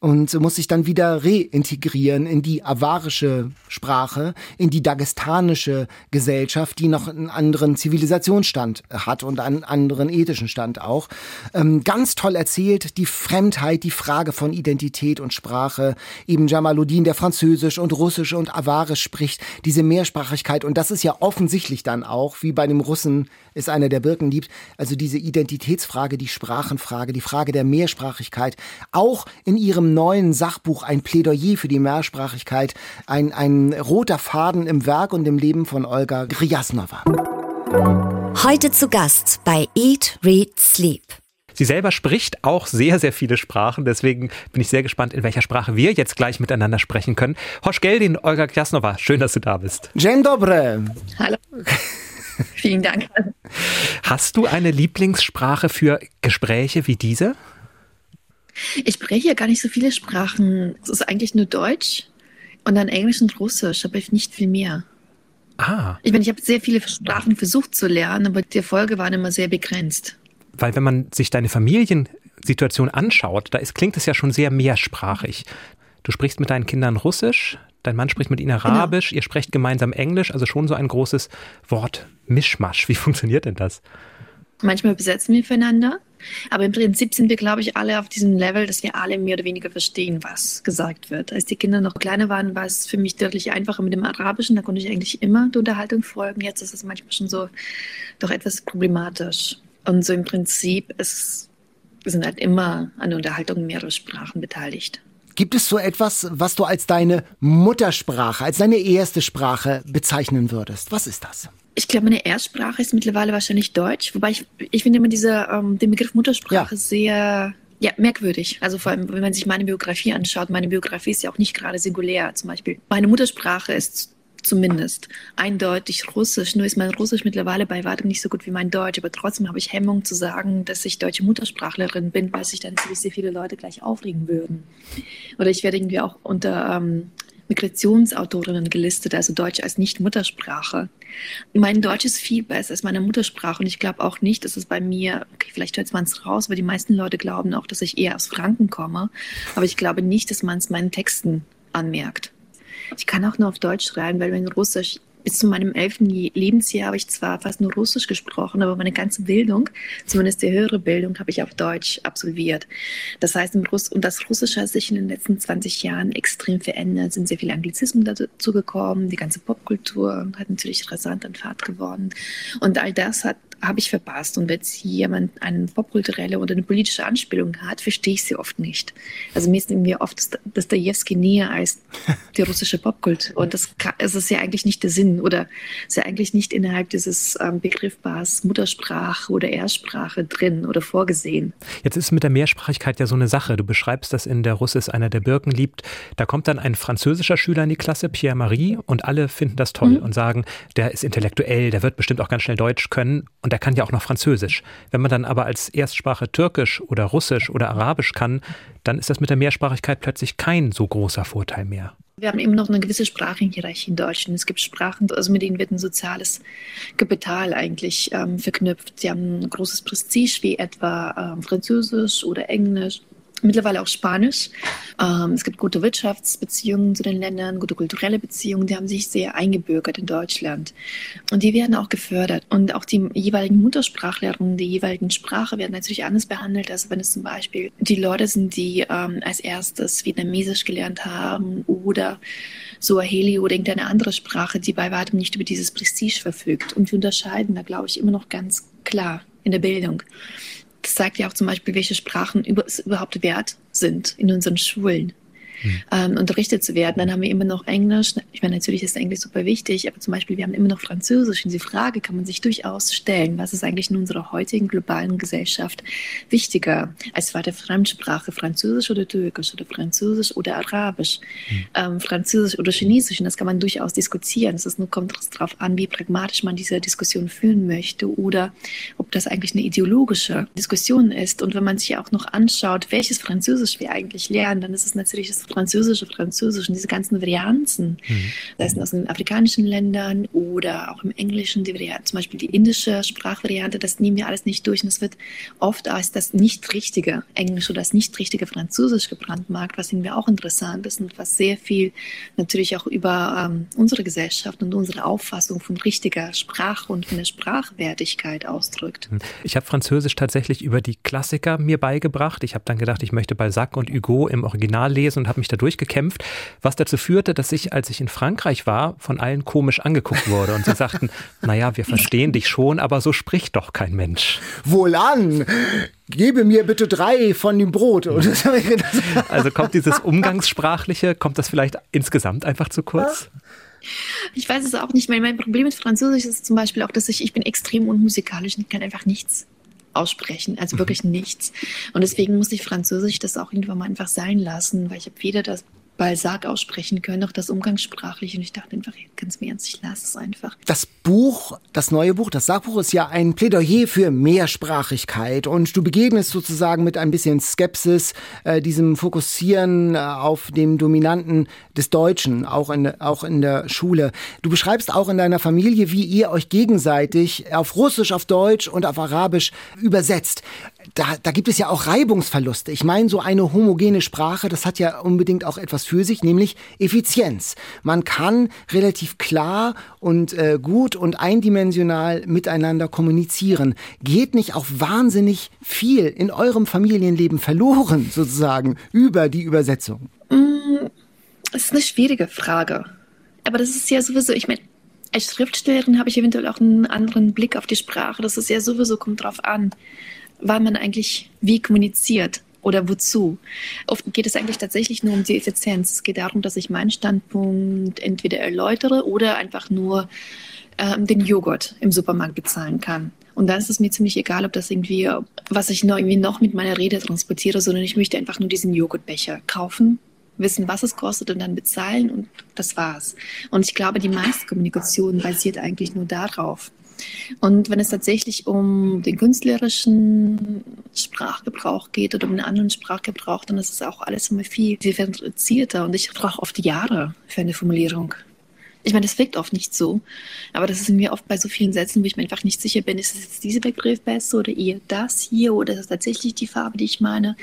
und muss sich dann wieder reintegrieren in die avarische Sprache, in die dagestanische Gesellschaft, die noch einen anderen Zivilisationsstand hat und einen anderen ethischen Stand auch. Ähm, ganz toll erzählt, die Fremdheit, die Frage von Identität und Sprache. Eben Jamaluddin, der Französisch und Russisch und Avarisch spricht, diese Mehrsprachigkeit. Und das ist ja offensichtlich dann auch, wie bei dem Russen ist einer, der Birken liebt, also diese Identitätsfrage, die Sprachenfrage, die Frage der Mehrsprachigkeit, auch in ihrem neuen Sachbuch ein Plädoyer für die Mehrsprachigkeit, ein, ein roter Faden im Werk und im Leben von Olga Gryasnova. Heute zu Gast bei Eat, Read, Sleep. Sie selber spricht auch sehr, sehr viele Sprachen. Deswegen bin ich sehr gespannt, in welcher Sprache wir jetzt gleich miteinander sprechen können. Hosch Geldin, Olga Krasnova, schön, dass du da bist. Dzień dobry. Hallo. Vielen Dank. Hast du eine Lieblingssprache für Gespräche wie diese? Ich spreche ja gar nicht so viele Sprachen. Es ist eigentlich nur Deutsch und dann Englisch und Russisch, aber nicht viel mehr. Ah. Ich meine, ich habe sehr viele Sprachen versucht zu lernen, aber die Erfolge waren immer sehr begrenzt. Weil wenn man sich deine Familiensituation anschaut, da ist, klingt es ja schon sehr mehrsprachig. Du sprichst mit deinen Kindern Russisch, dein Mann spricht mit ihnen genau. Arabisch, genau. ihr sprecht gemeinsam Englisch, also schon so ein großes Wort Mischmasch. Wie funktioniert denn das? Manchmal besetzen wir füreinander, aber im Prinzip sind wir, glaube ich, alle auf diesem Level, dass wir alle mehr oder weniger verstehen, was gesagt wird. Als die Kinder noch kleiner waren, war es für mich deutlich einfacher mit dem Arabischen. Da konnte ich eigentlich immer die Unterhaltung folgen. Jetzt ist es manchmal schon so doch etwas problematisch. Und so im Prinzip ist, sind halt immer an der Unterhaltung mehrere Sprachen beteiligt. Gibt es so etwas, was du als deine Muttersprache, als deine erste Sprache bezeichnen würdest? Was ist das? Ich glaube, meine Erstsprache ist mittlerweile wahrscheinlich Deutsch, wobei ich, ich finde immer diese, ähm, den Begriff Muttersprache ja. sehr ja, merkwürdig. Also vor allem, wenn man sich meine Biografie anschaut, meine Biografie ist ja auch nicht gerade singulär. Zum Beispiel, meine Muttersprache ist zumindest eindeutig Russisch. Nur ist mein Russisch mittlerweile bei weitem nicht so gut wie mein Deutsch. Aber trotzdem habe ich Hemmung zu sagen, dass ich deutsche Muttersprachlerin bin, weil sich dann ziemlich sehr viele Leute gleich aufregen würden. Oder ich werde irgendwie auch unter ähm, Migrationsautorinnen gelistet, also Deutsch als Nicht-Muttersprache. Mein Deutsch ist viel besser als meine Muttersprache und ich glaube auch nicht, dass es bei mir, okay, vielleicht hört man es raus, aber die meisten Leute glauben auch, dass ich eher aus Franken komme, aber ich glaube nicht, dass man es meinen Texten anmerkt. Ich kann auch nur auf Deutsch schreiben, weil wenn Russisch bis zu meinem elften Lebensjahr habe ich zwar fast nur Russisch gesprochen, aber meine ganze Bildung, zumindest die höhere Bildung, habe ich auf Deutsch absolviert. Das heißt, im Russ und das Russische hat sich in den letzten 20 Jahren extrem verändert, sind sehr viele Anglizismen dazu gekommen, die ganze Popkultur hat natürlich rasant an Fahrt gewonnen. Und all das hat habe ich verpasst. Und wenn jetzt jemand eine popkulturelle oder eine politische Anspielung hat, verstehe ich sie oft nicht. Also mir ist mir oft Dostoevsky näher als die russische Popkultur. Und das, kann, das ist ja eigentlich nicht der Sinn oder ist ja eigentlich nicht innerhalb dieses ähm, Begriffbars Muttersprache oder Erstsprache drin oder vorgesehen. Jetzt ist mit der Mehrsprachigkeit ja so eine Sache. Du beschreibst, dass in der Russisch einer der Birken liebt. Da kommt dann ein französischer Schüler in die Klasse, Pierre Marie, und alle finden das toll mhm. und sagen, der ist intellektuell, der wird bestimmt auch ganz schnell Deutsch können. Und und er kann ja auch noch Französisch. Wenn man dann aber als Erstsprache Türkisch oder Russisch oder Arabisch kann, dann ist das mit der Mehrsprachigkeit plötzlich kein so großer Vorteil mehr. Wir haben eben noch eine gewisse Sprachenhierarchie in Deutschland. Es gibt Sprachen, also mit denen wird ein soziales Kapital eigentlich ähm, verknüpft. Sie haben ein großes Prestige, wie etwa ähm, Französisch oder Englisch mittlerweile auch Spanisch. Ähm, es gibt gute Wirtschaftsbeziehungen zu den Ländern, gute kulturelle Beziehungen, die haben sich sehr eingebürgert in Deutschland. Und die werden auch gefördert. Und auch die jeweiligen Muttersprachlehrerinnen, die jeweiligen Sprache werden natürlich anders behandelt, als wenn es zum Beispiel die Leute sind, die ähm, als erstes Vietnamesisch gelernt haben oder Suaheli oder irgendeine andere Sprache, die bei weitem nicht über dieses Prestige verfügt. Und wir unterscheiden da, glaube ich, immer noch ganz klar in der Bildung. Das zeigt ja auch zum Beispiel, welche Sprachen über, überhaupt wert sind in unseren Schulen. Mhm. ähm, unterrichtet zu werden. Dann haben wir immer noch Englisch. Ich meine, natürlich ist Englisch super wichtig, aber zum Beispiel, wir haben immer noch Französisch. Und die Frage kann man sich durchaus stellen, was ist eigentlich in unserer heutigen globalen Gesellschaft wichtiger als zweite Fremdsprache, Französisch oder Türkisch oder Französisch oder Arabisch, mhm. ähm, Französisch oder Chinesisch. Und das kann man durchaus diskutieren. Es nur kommt darauf an, wie pragmatisch man diese Diskussion führen möchte oder ob das eigentlich eine ideologische Diskussion ist. Und wenn man sich auch noch anschaut, welches Französisch wir eigentlich lernen, dann ist es natürlich das französische Französisch und diese ganzen Varianten, mhm. das heißt aus den afrikanischen Ländern oder auch im Englischen, die Varianten, zum Beispiel die indische Sprachvariante, das nehmen wir alles nicht durch und es wird oft als das nicht richtige Englisch oder das nicht richtige Französisch gebrandmarkt, was irgendwie auch interessant ist und was sehr viel natürlich auch über ähm, unsere Gesellschaft und unsere Auffassung von richtiger Sprache und von der Sprachwertigkeit ausdrückt. Ich habe Französisch tatsächlich über die Klassiker mir beigebracht. Ich habe dann gedacht, ich möchte Balzac und Hugo im Original lesen und habe mich da durchgekämpft, was dazu führte, dass ich, als ich in Frankreich war, von allen komisch angeguckt wurde und sie sagten, naja, wir verstehen dich schon, aber so spricht doch kein Mensch. Wohlan! Gebe mir bitte drei von dem Brot. Also kommt dieses Umgangssprachliche, kommt das vielleicht insgesamt einfach zu kurz? Ich weiß es auch nicht. Mein, Problem mit Französisch ist zum Beispiel auch, dass ich, ich bin extrem unmusikalisch und kann einfach nichts aussprechen, also mhm. wirklich nichts. Und deswegen muss ich Französisch das auch irgendwann mal einfach sein lassen, weil ich habe weder das Balzac aussprechen können, noch das Umgangssprachliche. Und ich dachte einfach, ganz im Ernst, ich lasse es einfach. Das Buch, das neue Buch, das Sachbuch ist ja ein Plädoyer für Mehrsprachigkeit. Und du begegnest sozusagen mit ein bisschen Skepsis äh, diesem Fokussieren äh, auf dem Dominanten des Deutschen, auch in, auch in der Schule. Du beschreibst auch in deiner Familie, wie ihr euch gegenseitig auf Russisch, auf Deutsch und auf Arabisch übersetzt da, da gibt es ja auch Reibungsverluste. Ich meine, so eine homogene Sprache, das hat ja unbedingt auch etwas für sich, nämlich Effizienz. Man kann relativ klar und äh, gut und eindimensional miteinander kommunizieren. Geht nicht auch wahnsinnig viel in eurem Familienleben verloren, sozusagen, über die Übersetzung? Mm, das ist eine schwierige Frage. Aber das ist ja sowieso, ich meine, als Schriftstellerin habe ich eventuell auch einen anderen Blick auf die Sprache. Das ist ja sowieso, kommt drauf an wann man eigentlich wie kommuniziert oder wozu. Oft geht es eigentlich tatsächlich nur um die Effizienz. Es geht darum, dass ich meinen Standpunkt entweder erläutere oder einfach nur ähm, den Joghurt im Supermarkt bezahlen kann. Und dann ist es mir ziemlich egal, ob das irgendwie, was ich noch, irgendwie noch mit meiner Rede transportiere, sondern ich möchte einfach nur diesen Joghurtbecher kaufen, wissen, was es kostet und dann bezahlen und das war's. Und ich glaube, die meiste Kommunikation basiert eigentlich nur darauf. Und wenn es tatsächlich um den künstlerischen Sprachgebrauch geht oder um einen anderen Sprachgebrauch, dann ist es auch alles immer viel differenzierter und ich brauche oft Jahre für eine Formulierung. Ich meine, das wirkt oft nicht so, aber das ist mir oft bei so vielen Sätzen, wo ich mir einfach nicht sicher bin, ist es jetzt dieser Begriff besser oder eher das hier oder ist es tatsächlich die Farbe, die ich meine.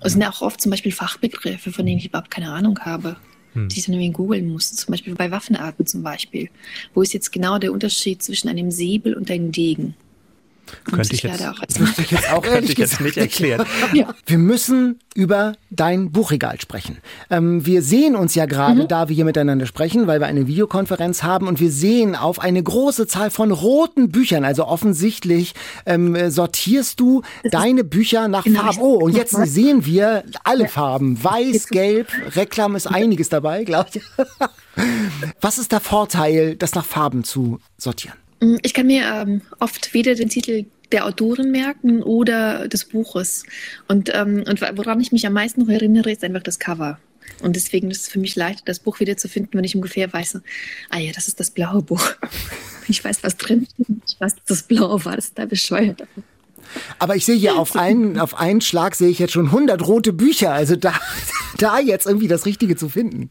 Es sind ja auch oft zum Beispiel Fachbegriffe, von denen ich überhaupt keine Ahnung habe hm. die ich dann irgendwie googeln musste, zum Beispiel bei Waffenarten zum Beispiel. Wo ist jetzt genau der Unterschied zwischen einem Säbel und einem Degen? Könnte ich, jetzt, auch könnte ich jetzt auch könnte ich jetzt nicht erklären. ja. Wir müssen über dein Buchregal sprechen. Ähm, wir sehen uns ja gerade, mhm. da wir hier miteinander sprechen, weil wir eine Videokonferenz haben und wir sehen auf eine große Zahl von roten Büchern. Also offensichtlich ähm, sortierst du das deine Bücher nach genau, Farben. Oh, und jetzt sehen wir alle ja. Farben. Weiß, gelb, Reklam ist einiges dabei, glaube ich. Was ist der Vorteil, das nach Farben zu sortieren? Mm, ich kann mir ähm, oft weder den Titel der Autorin merken oder des Buches. Und, ähm, und woran ich mich am meisten noch erinnere, ist einfach das Cover. Und deswegen ist es für mich leicht, das Buch wiederzufinden, wenn ich ungefähr weiß, ah ja, das ist das blaue Buch. Ich weiß, was drin steht. Ich weiß, dass das blaue war. Das ist da bescheuert. Aber ich sehe hier auf einen, auf einen Schlag sehe ich jetzt schon 100 rote Bücher. Also da, da jetzt irgendwie das Richtige zu finden.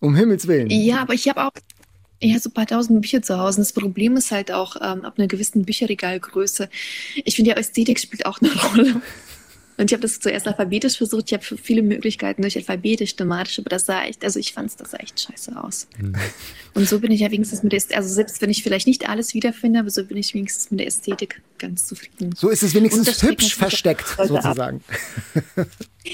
Um Himmels Willen. Ja, aber ich habe auch ja, so ein paar tausend Bücher zu Hause. Das Problem ist halt auch ähm, ab einer gewissen Bücherregalgröße. Ich finde ja, Ästhetik spielt auch eine Rolle. Und ich habe das zuerst alphabetisch versucht. Ich habe viele Möglichkeiten durch alphabetisch, thematisch, aber das sah echt, also ich fand es, das sah echt scheiße aus. Mhm. Und so bin ich ja wenigstens mit der, also selbst wenn ich vielleicht nicht alles wiederfinde, aber so bin ich wenigstens mit der Ästhetik ganz zufrieden. So ist es wenigstens hübsch versteckt, sozusagen.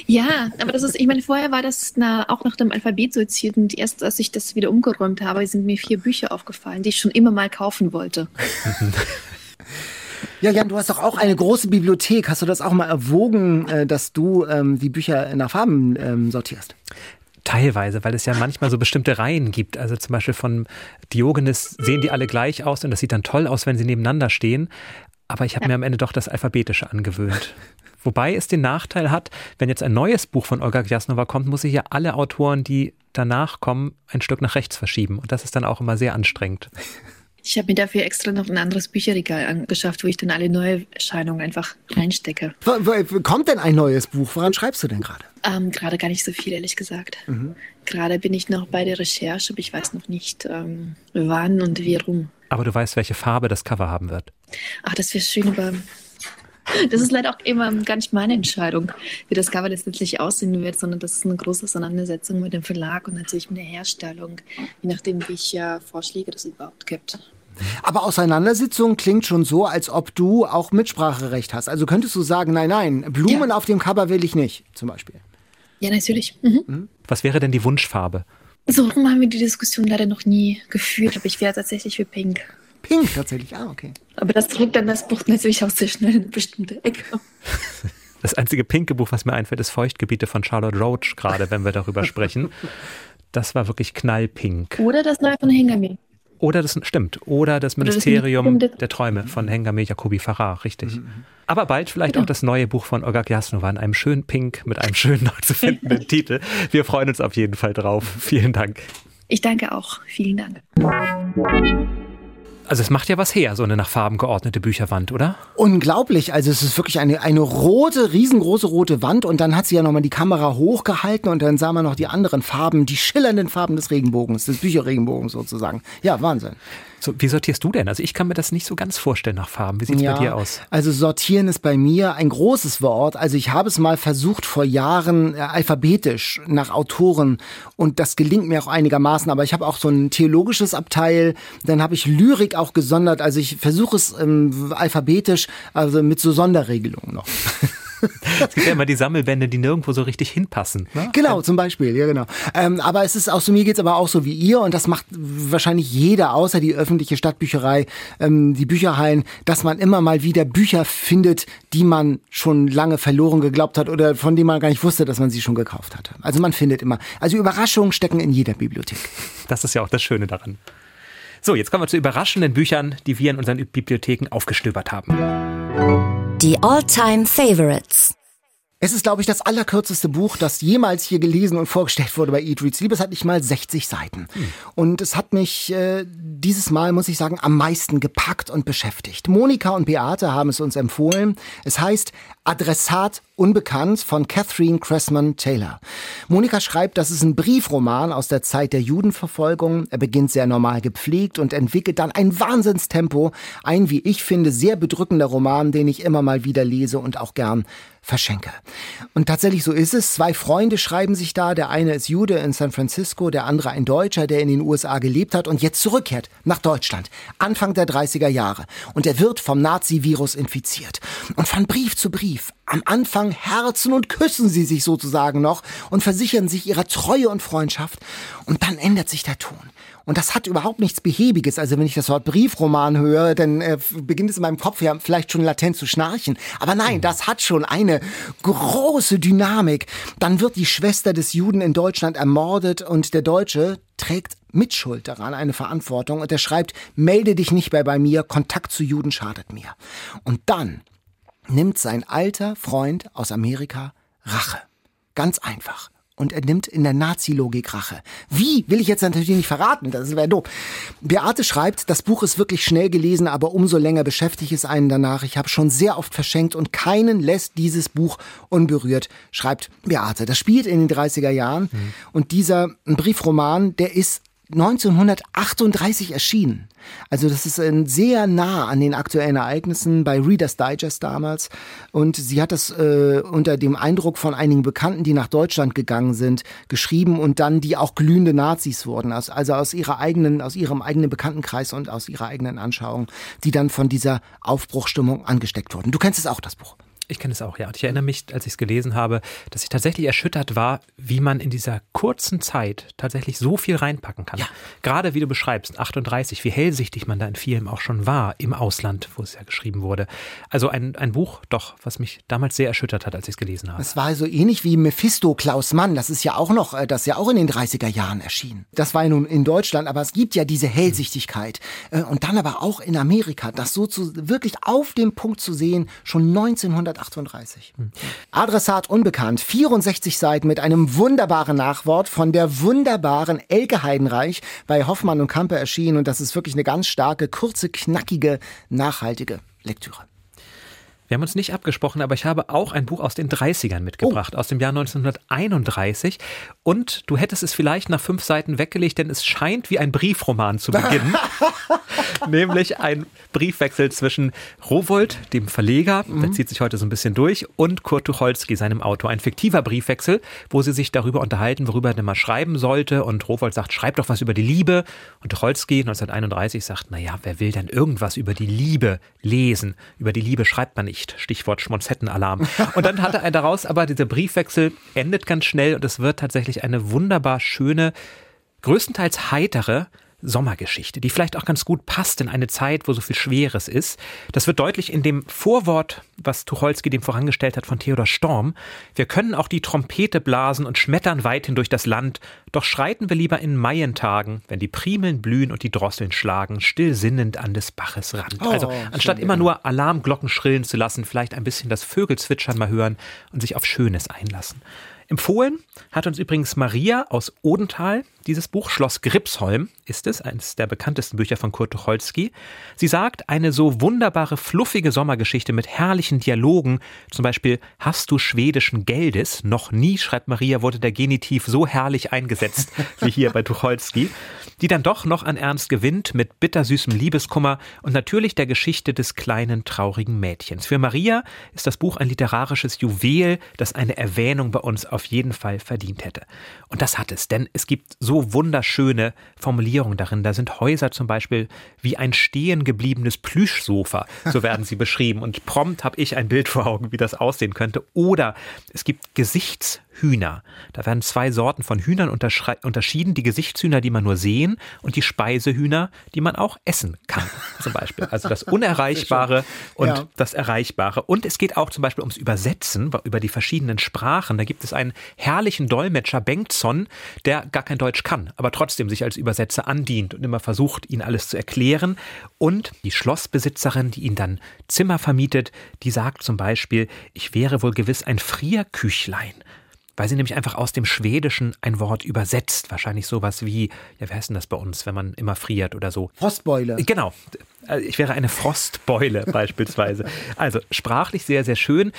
Ja, aber das ist, ich meine, vorher war das na, auch nach dem Alphabet sortiert und erst als ich das wieder umgeräumt habe, sind mir vier Bücher aufgefallen, die ich schon immer mal kaufen wollte. Ja, Jan, du hast doch auch eine große Bibliothek. Hast du das auch mal erwogen, äh, dass du ähm, die Bücher nach Farben ähm, sortierst? Teilweise, weil es ja manchmal so bestimmte Reihen gibt. Also zum Beispiel von Diogenes sehen die alle gleich aus und das sieht dann toll aus, wenn sie nebeneinander stehen. Aber ich habe ja. mir am Ende doch das Alphabetische angewöhnt. Wobei es den Nachteil hat, wenn jetzt ein neues Buch von Olga Gjasnova kommt, muss ich ja alle Autoren, die danach kommen, ein Stück nach rechts verschieben. Und das ist dann auch immer sehr anstrengend. Ich habe mir dafür extra noch ein anderes Bücherregal angeschafft, wo ich dann alle Neuerscheinungen einfach reinstecke. Kommt denn ein neues Buch? Woran schreibst du denn gerade? Ähm, gerade gar nicht so viel, ehrlich gesagt. Mhm. Gerade bin ich noch bei der Recherche, aber ich weiß noch nicht, ähm, wann und wie rum. Aber du weißt, welche Farbe das Cover haben wird. Ach, das wäre schön, aber das ist leider auch immer gar nicht meine Entscheidung, wie das Cover letztendlich aussehen wird, sondern das ist eine große Auseinandersetzung mit dem Verlag und natürlich mit der Herstellung, je nachdem, welche ja Vorschläge das überhaupt gibt. Aber Auseinandersetzung klingt schon so, als ob du auch Mitspracherecht hast. Also könntest du sagen, nein, nein, Blumen ja. auf dem Cover will ich nicht, zum Beispiel. Ja, natürlich. Mhm. mhm. Was wäre denn die Wunschfarbe? So haben wir die Diskussion leider noch nie geführt, aber ich wäre tatsächlich für Pink. Pink tatsächlich, ah, okay. Aber das trägt dann das Buch natürlich auch sehr schnell in eine bestimmte Ecke. Das einzige pinke Buch, was mir einfällt, ist Feuchtgebiete von Charlotte Roach, gerade wenn wir darüber sprechen. Das war wirklich knallpink. Oder das neue von Hengame. Oder das stimmt. Oder das Ministerium Oder das der Träume von Hengame Jacobi Farrar, richtig. Mhm. Aber bald vielleicht genau. auch das neue Buch von Olga Glasnova in einem schönen Pink mit einem schönen neu zu findenden Titel. Wir freuen uns auf jeden Fall drauf. Vielen Dank. Ich danke auch. Vielen Dank. Also es macht ja was her, so eine nach Farben geordnete Bücherwand, oder? Unglaublich. Also es ist wirklich eine, eine rote, riesengroße rote Wand und dann hat sie ja nochmal die Kamera hochgehalten und dann sah man noch die anderen Farben, die schillernden Farben des Regenbogens, des Bücherregenbogens sozusagen. Ja, Wahnsinn. So, wie sortierst du denn? Also ich kann mir das nicht so ganz vorstellen nach Farben. Wie sieht es ja, bei dir aus? Also sortieren ist bei mir ein großes Wort. Also ich habe es mal versucht vor Jahren äh, alphabetisch nach Autoren und das gelingt mir auch einigermaßen. Aber ich habe auch so ein theologisches Abteil. Dann habe ich Lyrik auch gesondert. Also ich versuche es ähm, alphabetisch, also mit so Sonderregelungen noch. es gibt ja immer die Sammelbände, die nirgendwo so richtig hinpassen. Ne? Genau, zum Beispiel, ja genau. Ähm, aber es ist auch so, mir geht's aber auch so wie ihr und das macht wahrscheinlich jeder, außer die öffentliche Stadtbücherei, ähm, die Bücherhallen, dass man immer mal wieder Bücher findet, die man schon lange verloren geglaubt hat oder von denen man gar nicht wusste, dass man sie schon gekauft hatte. Also man findet immer. Also Überraschungen stecken in jeder Bibliothek. Das ist ja auch das Schöne daran. So, jetzt kommen wir zu überraschenden Büchern, die wir in unseren Bibliotheken aufgestöbert haben. Die All-Time Favorites. Es ist, glaube ich, das allerkürzeste Buch, das jemals hier gelesen und vorgestellt wurde bei Eat Reads Liebe. Es hat nicht mal 60 Seiten. Hm. Und es hat mich äh, dieses Mal, muss ich sagen, am meisten gepackt und beschäftigt. Monika und Beate haben es uns empfohlen. Es heißt Adressat Unbekannt von Catherine Cressman Taylor. Monika schreibt, das ist ein Briefroman aus der Zeit der Judenverfolgung. Er beginnt sehr normal gepflegt und entwickelt dann ein Wahnsinnstempo. Ein, wie ich finde, sehr bedrückender Roman, den ich immer mal wieder lese und auch gern verschenke. Und tatsächlich so ist es. Zwei Freunde schreiben sich da. Der eine ist Jude in San Francisco, der andere ein Deutscher, der in den USA gelebt hat und jetzt zurückkehrt nach Deutschland. Anfang der 30er Jahre. Und er wird vom Nazi-Virus infiziert. Und von Brief zu Brief am Anfang herzen und küssen sie sich sozusagen noch und versichern sich ihrer Treue und Freundschaft. Und dann ändert sich der Ton. Und das hat überhaupt nichts Behäbiges. Also wenn ich das Wort Briefroman höre, dann äh, beginnt es in meinem Kopf ja vielleicht schon latent zu schnarchen. Aber nein, das hat schon eine große Dynamik. Dann wird die Schwester des Juden in Deutschland ermordet und der Deutsche trägt Mitschuld daran, eine Verantwortung. Und er schreibt, melde dich nicht mehr bei mir, Kontakt zu Juden schadet mir. Und dann nimmt sein alter Freund aus Amerika Rache. Ganz einfach. Und er nimmt in der Nazi-Logik Rache. Wie, will ich jetzt natürlich nicht verraten, das wäre doof. Beate schreibt, das Buch ist wirklich schnell gelesen, aber umso länger beschäftigt es einen danach. Ich habe schon sehr oft verschenkt und keinen lässt dieses Buch unberührt, schreibt Beate. Das spielt in den 30er Jahren mhm. und dieser Briefroman, der ist 1938 erschienen. Also das ist sehr nah an den aktuellen Ereignissen bei Reader's Digest damals. Und sie hat das äh, unter dem Eindruck von einigen Bekannten, die nach Deutschland gegangen sind, geschrieben und dann die auch glühende Nazis wurden. Also aus ihrer eigenen, aus ihrem eigenen Bekanntenkreis und aus ihrer eigenen Anschauung, die dann von dieser Aufbruchstimmung angesteckt wurden. Du kennst es auch, das Buch. Ich kenne es auch, ja. Und ich erinnere mich, als ich es gelesen habe, dass ich tatsächlich erschüttert war, wie man in dieser kurzen Zeit tatsächlich so viel reinpacken kann. Ja. Gerade wie du beschreibst, 38, wie hellsichtig man da in vielen auch schon war im Ausland, wo es ja geschrieben wurde. Also ein, ein Buch, doch, was mich damals sehr erschüttert hat, als ich es gelesen habe. Es war so ähnlich wie Mephisto Klaus Mann. Das ist ja auch noch, äh, das ist ja auch in den 30er Jahren erschienen. Das war ja nun in Deutschland, aber es gibt ja diese Hellsichtigkeit. Äh, und dann aber auch in Amerika, das so zu, wirklich auf dem Punkt zu sehen, schon 1900 138. Hm. Adressat unbekannt, 64 Seiten mit einem wunderbaren Nachwort von der wunderbaren Elke Heidenreich bei Hoffmann und Kampe erschienen und das ist wirklich eine ganz starke, kurze, knackige, nachhaltige Lektüre. Wir haben uns nicht abgesprochen, aber ich habe auch ein Buch aus den 30ern mitgebracht, oh. aus dem Jahr 1931. Und du hättest es vielleicht nach fünf Seiten weggelegt, denn es scheint wie ein Briefroman zu beginnen. Nämlich ein Briefwechsel zwischen Rowold, dem Verleger, mhm. der zieht sich heute so ein bisschen durch, und Kurt Tucholsky, seinem Autor. Ein fiktiver Briefwechsel, wo sie sich darüber unterhalten, worüber er denn mal schreiben sollte. Und Rowold sagt, schreib doch was über die Liebe. Und Tucholsky 1931 sagt, naja, wer will denn irgendwas über die Liebe lesen? Über die Liebe schreibt man nicht nicht. Stichwort Schmonzettenalarm. Und dann hatte er daraus aber dieser Briefwechsel endet ganz schnell und es wird tatsächlich eine wunderbar schöne, größtenteils heitere Sommergeschichte, die vielleicht auch ganz gut passt in eine Zeit, wo so viel Schweres ist. Das wird deutlich in dem Vorwort, was Tucholsky dem vorangestellt hat von Theodor Storm. Wir können auch die Trompete blasen und schmettern weithin durch das Land, doch schreiten wir lieber in Maientagen, wenn die Primeln blühen und die Drosseln schlagen, still sinnend an des Baches Rand. Oh, also anstatt immer nur Alarmglocken schrillen zu lassen, vielleicht ein bisschen das Vögelzwitschern mal hören und sich auf Schönes einlassen. Empfohlen hat uns übrigens Maria aus Odenthal. Dieses Buch Schloss Gripsholm ist es, eines der bekanntesten Bücher von Kurt Tucholsky. Sie sagt, eine so wunderbare, fluffige Sommergeschichte mit herrlichen Dialogen, zum Beispiel Hast du schwedischen Geldes? Noch nie, schreibt Maria, wurde der Genitiv so herrlich eingesetzt wie hier bei Tucholsky, die dann doch noch an Ernst gewinnt mit bittersüßem Liebeskummer und natürlich der Geschichte des kleinen, traurigen Mädchens. Für Maria ist das Buch ein literarisches Juwel, das eine Erwähnung bei uns auf jeden Fall verdient hätte. Und das hat es, denn es gibt so wunderschöne Formulierungen darin. Da sind Häuser zum Beispiel wie ein stehen gebliebenes Plüschsofa, so werden sie beschrieben. Und prompt habe ich ein Bild vor Augen, wie das aussehen könnte. Oder es gibt Gesichts Hühner. Da werden zwei Sorten von Hühnern unterschieden. Die Gesichtshühner, die man nur sehen und die Speisehühner, die man auch essen kann, zum Beispiel. Also das Unerreichbare und ja. das Erreichbare. Und es geht auch zum Beispiel ums Übersetzen über die verschiedenen Sprachen. Da gibt es einen herrlichen Dolmetscher, Bengtson, der gar kein Deutsch kann, aber trotzdem sich als Übersetzer andient und immer versucht, ihnen alles zu erklären. Und die Schlossbesitzerin, die ihn dann Zimmer vermietet, die sagt zum Beispiel, ich wäre wohl gewiss ein Frierküchlein weil sie nämlich einfach aus dem Schwedischen ein Wort übersetzt. Wahrscheinlich sowas wie, ja, wie heißt denn das bei uns, wenn man immer friert oder so? Frostbeule. Genau. Ich wäre eine Frostbeule beispielsweise. Also sprachlich sehr, sehr schön.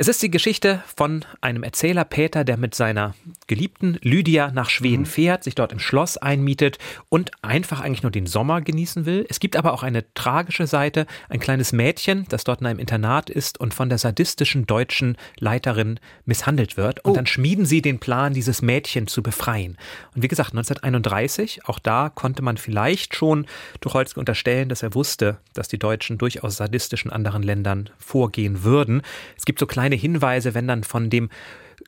Es ist die Geschichte von einem Erzähler Peter, der mit seiner Geliebten Lydia nach Schweden mhm. fährt, sich dort im Schloss einmietet und einfach eigentlich nur den Sommer genießen will. Es gibt aber auch eine tragische Seite, ein kleines Mädchen, das dort in einem Internat ist und von der sadistischen deutschen Leiterin misshandelt wird. Und oh. dann schmieden sie den Plan, dieses Mädchen zu befreien. Und wie gesagt, 1931, auch da konnte man vielleicht schon Tucholsky unterstellen, dass er wusste, dass die Deutschen durchaus sadistisch in anderen Ländern vorgehen würden. Es gibt so kleine kleine Hinweise, wenn dann von dem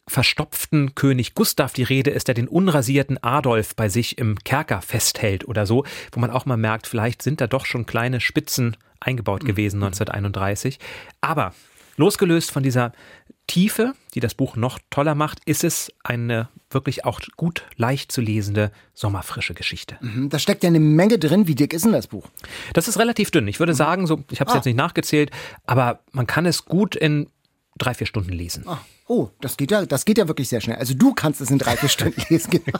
verstopften König Gustav die Rede ist, der den unrasierten Adolf bei sich im Kerker festhält oder so, wo man auch mal merkt, vielleicht sind da doch schon kleine Spitzen eingebaut gewesen mhm. 1931. Aber losgelöst von dieser Tiefe, die das Buch noch toller macht, ist es eine wirklich auch gut leicht zu lesende, sommerfrische Geschichte. Mhm, da steckt ja eine Menge drin. Wie dick ist denn das Buch? Das ist relativ dünn. Ich würde mhm. sagen, so, ich habe es ah. jetzt nicht nachgezählt, aber man kann es gut in drei, vier Stunden lesen. Ach, oh, das geht ja, das geht ja wirklich sehr schnell. Also du kannst es in drei, vier Stunden lesen. Genau.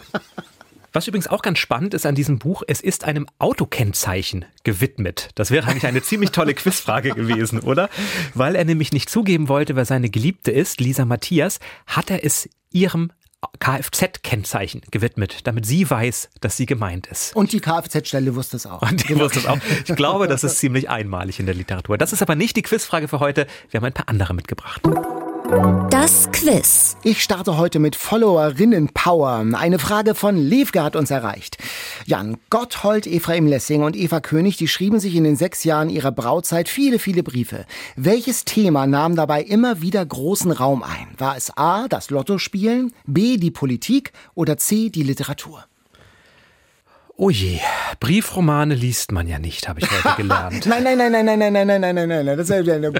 Was übrigens auch ganz spannend ist an diesem Buch, es ist einem Autokennzeichen gewidmet. Das wäre eigentlich eine ziemlich tolle Quizfrage gewesen, oder? Weil er nämlich nicht zugeben wollte, wer seine Geliebte ist, Lisa Matthias, hat er es ihrem Kfz-Kennzeichen gewidmet, damit sie weiß, dass sie gemeint ist. Und die Kfz-Stelle wusste es auch. Und die wusste es auch. Ich glaube, das ist ziemlich einmalig in der Literatur. Das ist aber nicht die Quizfrage für heute. Wir haben ein paar andere mitgebracht. Das Quiz. Ich starte heute mit Followerinnen-Power. Eine Frage von Levke hat uns erreicht. Jan Gotthold, Ephraim Lessing und Eva König, die schrieben sich in den sechs Jahren ihrer Brautzeit viele, viele Briefe. Welches Thema nahm dabei immer wieder großen Raum ein? War es A, das Lottospielen, B, die Politik oder C, die Literatur? Oh je, Briefromane liest man ja nicht, habe ich heute gelernt. nein, nein, nein, nein, nein, nein, nein, nein, nein, nein, nein, das ist eine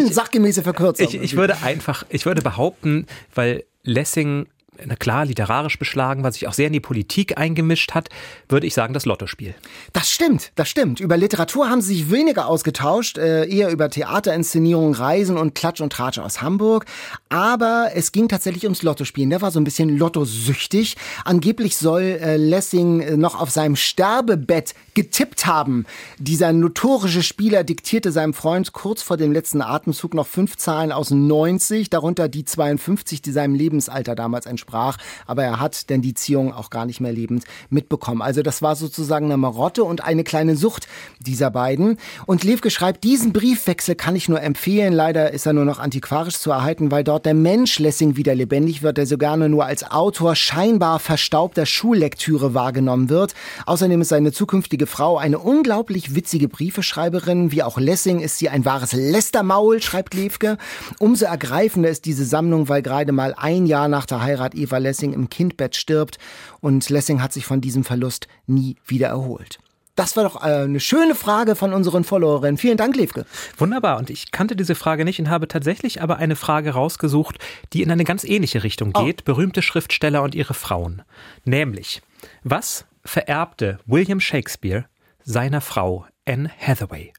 unsachgemäße Verkürzung. Ich, ich würde einfach, ich würde behaupten, weil Lessing klar, literarisch beschlagen, was sich auch sehr in die Politik eingemischt hat, würde ich sagen, das Lottospiel. Das stimmt, das stimmt. Über Literatur haben sie sich weniger ausgetauscht, äh, eher über Theaterinszenierungen, Reisen und Klatsch und Tratsch aus Hamburg. Aber es ging tatsächlich ums Lottospielen. Der war so ein bisschen lottosüchtig. Angeblich soll äh, Lessing äh, noch auf seinem Sterbebett getippt haben. Dieser notorische Spieler diktierte seinem Freund kurz vor dem letzten Atemzug noch fünf Zahlen aus 90, darunter die 52, die seinem Lebensalter damals entsprachen sprach, aber er hat denn die Ziehung auch gar nicht mehr lebend mitbekommen. Also das war sozusagen eine Marotte und eine kleine Sucht dieser beiden. Und Levke schreibt, diesen Briefwechsel kann ich nur empfehlen. Leider ist er nur noch antiquarisch zu erhalten, weil dort der Mensch Lessing wieder lebendig wird, der so gerne nur als Autor scheinbar verstaubter Schullektüre wahrgenommen wird. Außerdem ist seine zukünftige Frau eine unglaublich witzige Briefeschreiberin. Wie auch Lessing ist sie ein wahres Lästermaul, schreibt Levke. Umso ergreifender ist diese Sammlung, weil gerade mal ein Jahr nach der Heirat Eva Lessing im Kindbett stirbt und Lessing hat sich von diesem Verlust nie wieder erholt. Das war doch äh, eine schöne Frage von unseren Followerinnen. Vielen Dank, Levke. Wunderbar. Und ich kannte diese Frage nicht und habe tatsächlich aber eine Frage rausgesucht, die in eine ganz ähnliche Richtung oh. geht. Oh. Berühmte Schriftsteller und ihre Frauen. Nämlich, was vererbte William Shakespeare seiner Frau Anne Hathaway?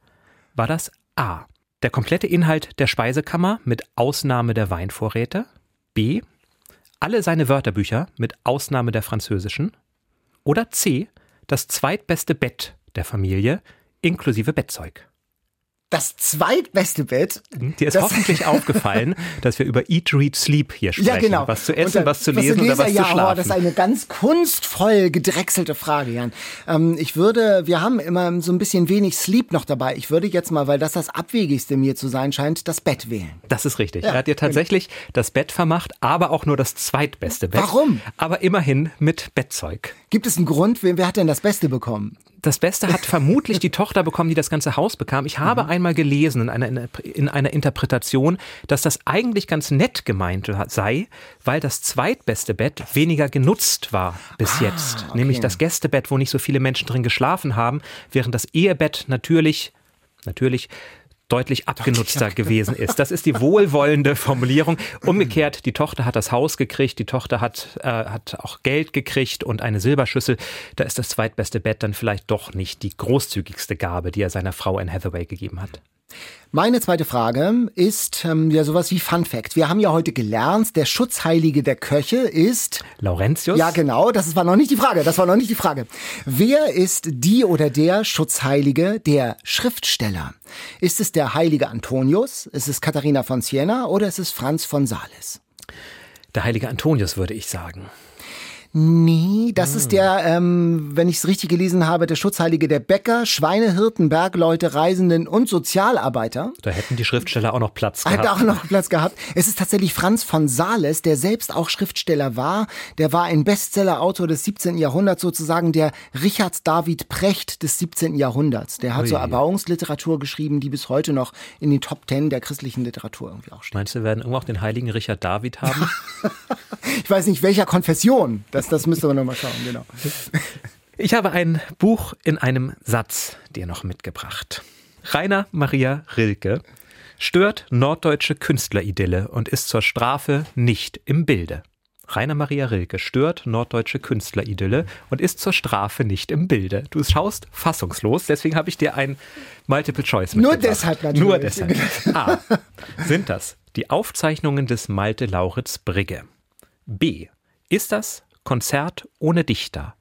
War das A. Der komplette Inhalt der Speisekammer mit Ausnahme der Weinvorräte? B alle seine Wörterbücher mit Ausnahme der französischen. Oder C, das zweitbeste Bett der Familie inklusive Bettzeug das zweitbeste Bett. Dir ist hoffentlich aufgefallen, dass wir über Eat, Read, Sleep hier sprechen. Ja, genau. Was zu essen, was zu lesen oder was ja, zu schlafen. Oh, das ist eine ganz kunstvoll gedrechselte Frage, Jan. Ähm, ich würde, wir haben immer so ein bisschen wenig Sleep noch dabei. Ich würde jetzt mal, weil das das Abwegigste mir zu sein scheint, das Bett wählen. Das ist richtig. Ja, er hat dir tatsächlich genau. das Bett vermacht, aber auch nur das zweitbeste Bett. Warum? Aber immerhin mit Bettzeug. Gibt es einen Grund, wer hat denn das Beste bekommen? Das Beste hat vermutlich die Tochter bekommen, die das ganze Haus bekam. Ich habe mhm. einmal gelesen in einer, in einer Interpretation, dass das eigentlich ganz nett gemeint sei, weil das zweitbeste Bett weniger genutzt war bis ah, jetzt. Okay. Nämlich das Gästebett, wo nicht so viele Menschen drin geschlafen haben, während das Ehebett natürlich natürlich deutlich abgenutzter gewesen ist. Das ist die wohlwollende Formulierung. Umgekehrt, die Tochter hat das Haus gekriegt, die Tochter hat, äh, hat auch Geld gekriegt und eine Silberschüssel. Da ist das zweitbeste Bett dann vielleicht doch nicht die großzügigste Gabe, die er seiner Frau Anne Hathaway gegeben hat. Meine zweite Frage ist ähm, ja sowas wie Fun Fact. Wir haben ja heute gelernt, der Schutzheilige der Köche ist Laurentius. Ja, genau. Das war noch nicht die Frage. Das war noch nicht die Frage. Wer ist die oder der Schutzheilige der Schriftsteller? Ist es der heilige Antonius? Ist es Katharina von Siena oder ist es Franz von Sales? Der heilige Antonius, würde ich sagen. Nee, das hm. ist der, ähm, wenn ich es richtig gelesen habe, der Schutzheilige der Bäcker, Schweinehirten, Bergleute, Reisenden und Sozialarbeiter. Da hätten die Schriftsteller auch noch Platz gehabt. Hätte auch noch Platz gehabt. Es ist tatsächlich Franz von Sales, der selbst auch Schriftsteller war. Der war ein Bestsellerautor des 17. Jahrhunderts, sozusagen der Richard David Precht des 17. Jahrhunderts. Der hat Ui. so Erbauungsliteratur geschrieben, die bis heute noch in den Top Ten der christlichen Literatur irgendwie auch steht. Meinst du, wir werden irgendwo auch den heiligen Richard David haben? ich weiß nicht, welcher Konfession. Das das, das müsste man nochmal schauen, genau. Ich habe ein Buch in einem Satz dir noch mitgebracht. Rainer Maria Rilke stört norddeutsche Künstleridylle und ist zur Strafe nicht im Bilde. Rainer Maria Rilke stört norddeutsche Künstleridylle und ist zur Strafe nicht im Bilde. Du schaust fassungslos, deswegen habe ich dir ein Multiple Choice mitgebracht. Nur deshalb natürlich. Nur deshalb. A. Sind das die Aufzeichnungen des Malte Lauritz Brigge? B. Ist das Konzert ohne Dichter?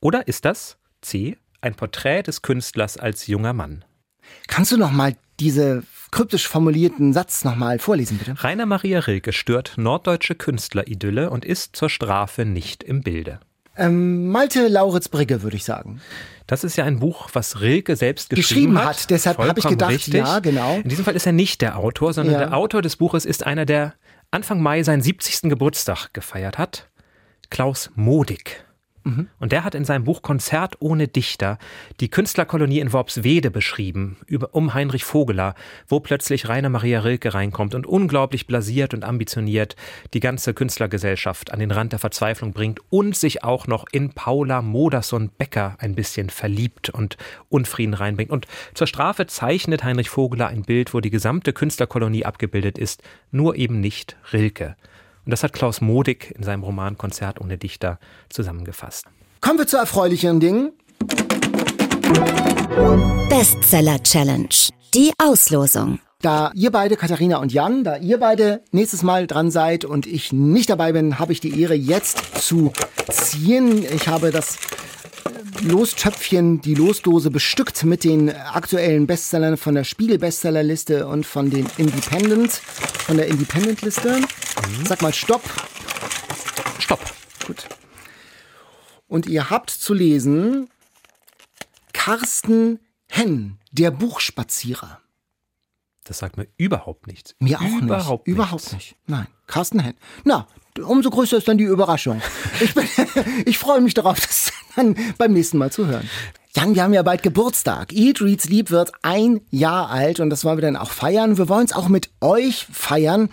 Oder ist das C. Ein Porträt des Künstlers als junger Mann? Kannst du noch mal diese kryptisch formulierten Satz noch mal vorlesen, bitte? Rainer Maria Rilke stört norddeutsche Künstleridylle und ist zur Strafe nicht im Bilde. Ähm, Malte Lauritz Brigge, würde ich sagen. Das ist ja ein Buch, was Rilke selbst geschrieben, geschrieben hat. Deshalb habe ich gedacht, richtig. ja, genau. In diesem Fall ist er nicht der Autor, sondern Ja. der Autor des Buches ist einer, der Anfang Mai seinen 70. Geburtstag gefeiert hat. Klaus Modig. Mhm. Und der hat in seinem Buch Konzert ohne Dichter die Künstlerkolonie in Worpswede beschrieben, über, um Heinrich Vogeler, wo plötzlich Rainer Maria Rilke reinkommt und unglaublich blasiert und ambitioniert die ganze Künstlergesellschaft an den Rand der Verzweiflung bringt und sich auch noch in Paula Modersohn-Becker ein bisschen verliebt und Unfrieden reinbringt. Und zur Strafe zeichnet Heinrich Vogeler ein Bild, wo die gesamte Künstlerkolonie abgebildet ist, nur eben nicht Rilke. Und das hat Klaus Modig in seinem Roman Konzert ohne Dichter zusammengefasst. Kommen wir zu erfreulicheren Dingen. Bestseller Challenge. Die Auslosung. Da ihr beide, Katharina und Jan, da ihr beide nächstes Mal dran seid und ich nicht dabei bin, habe ich die Ehre jetzt zu ziehen. Ich habe das Lostöpfchen, die Losdose bestückt mit den aktuellen Bestsellern von der Spiegel-Bestsellerliste und von den Independent, von der Independent-Liste. Sag mal Stopp. Stopp. Gut. Und ihr habt zu lesen Carsten Henn, der Buchspazierer. Das sagt mir überhaupt nichts. Mir auch überhaupt nicht. Überhaupt nicht. Nein, Carsten Henn. Na, umso größer ist dann die Überraschung. Ich, bin, ich freue mich darauf, das dann beim nächsten Mal zu hören. Jan, wir haben ja bald Geburtstag. Eat, Read, Sleep wird ein Jahr alt und das wollen wir dann auch feiern. Wir wollen es auch mit euch feiern.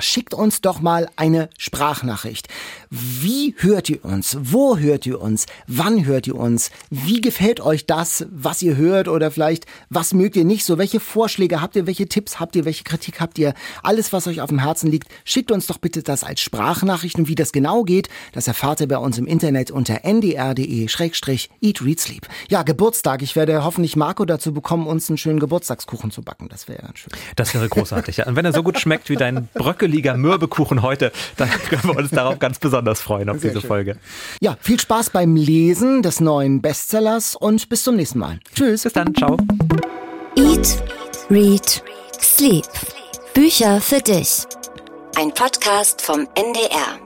Schickt uns doch mal eine Sprachnachricht. Wie hört ihr uns? Wo hört ihr uns? Wann hört ihr uns? Wie gefällt euch das, was ihr hört? Oder vielleicht, was mögt ihr nicht so? Welche Vorschläge habt ihr? Welche Tipps habt ihr? Welche Kritik habt ihr? Alles, was euch auf dem Herzen liegt, schickt uns doch bitte das als Sprachnachricht. Und wie das genau geht, das erfahrt ihr bei uns im Internet unter ndr.de-eat, read, sleep. Ja, Geburtstag. Ich werde hoffentlich Marco dazu bekommen, uns einen schönen Geburtstagskuchen zu backen. Das wäre ganz schön. Das wäre großartig. Und wenn er so gut schmeckt wie dein bröckeliger Mürbekuchen heute, dann können wir uns darauf ganz besonders freuen auf Sehr diese schön. Folge. Ja, viel Spaß beim Lesen des neuen Bestsellers und bis zum nächsten Mal. Tschüss. Bis dann, ciao. Eat, Read, Sleep. Bücher für dich. Ein Podcast vom NDR.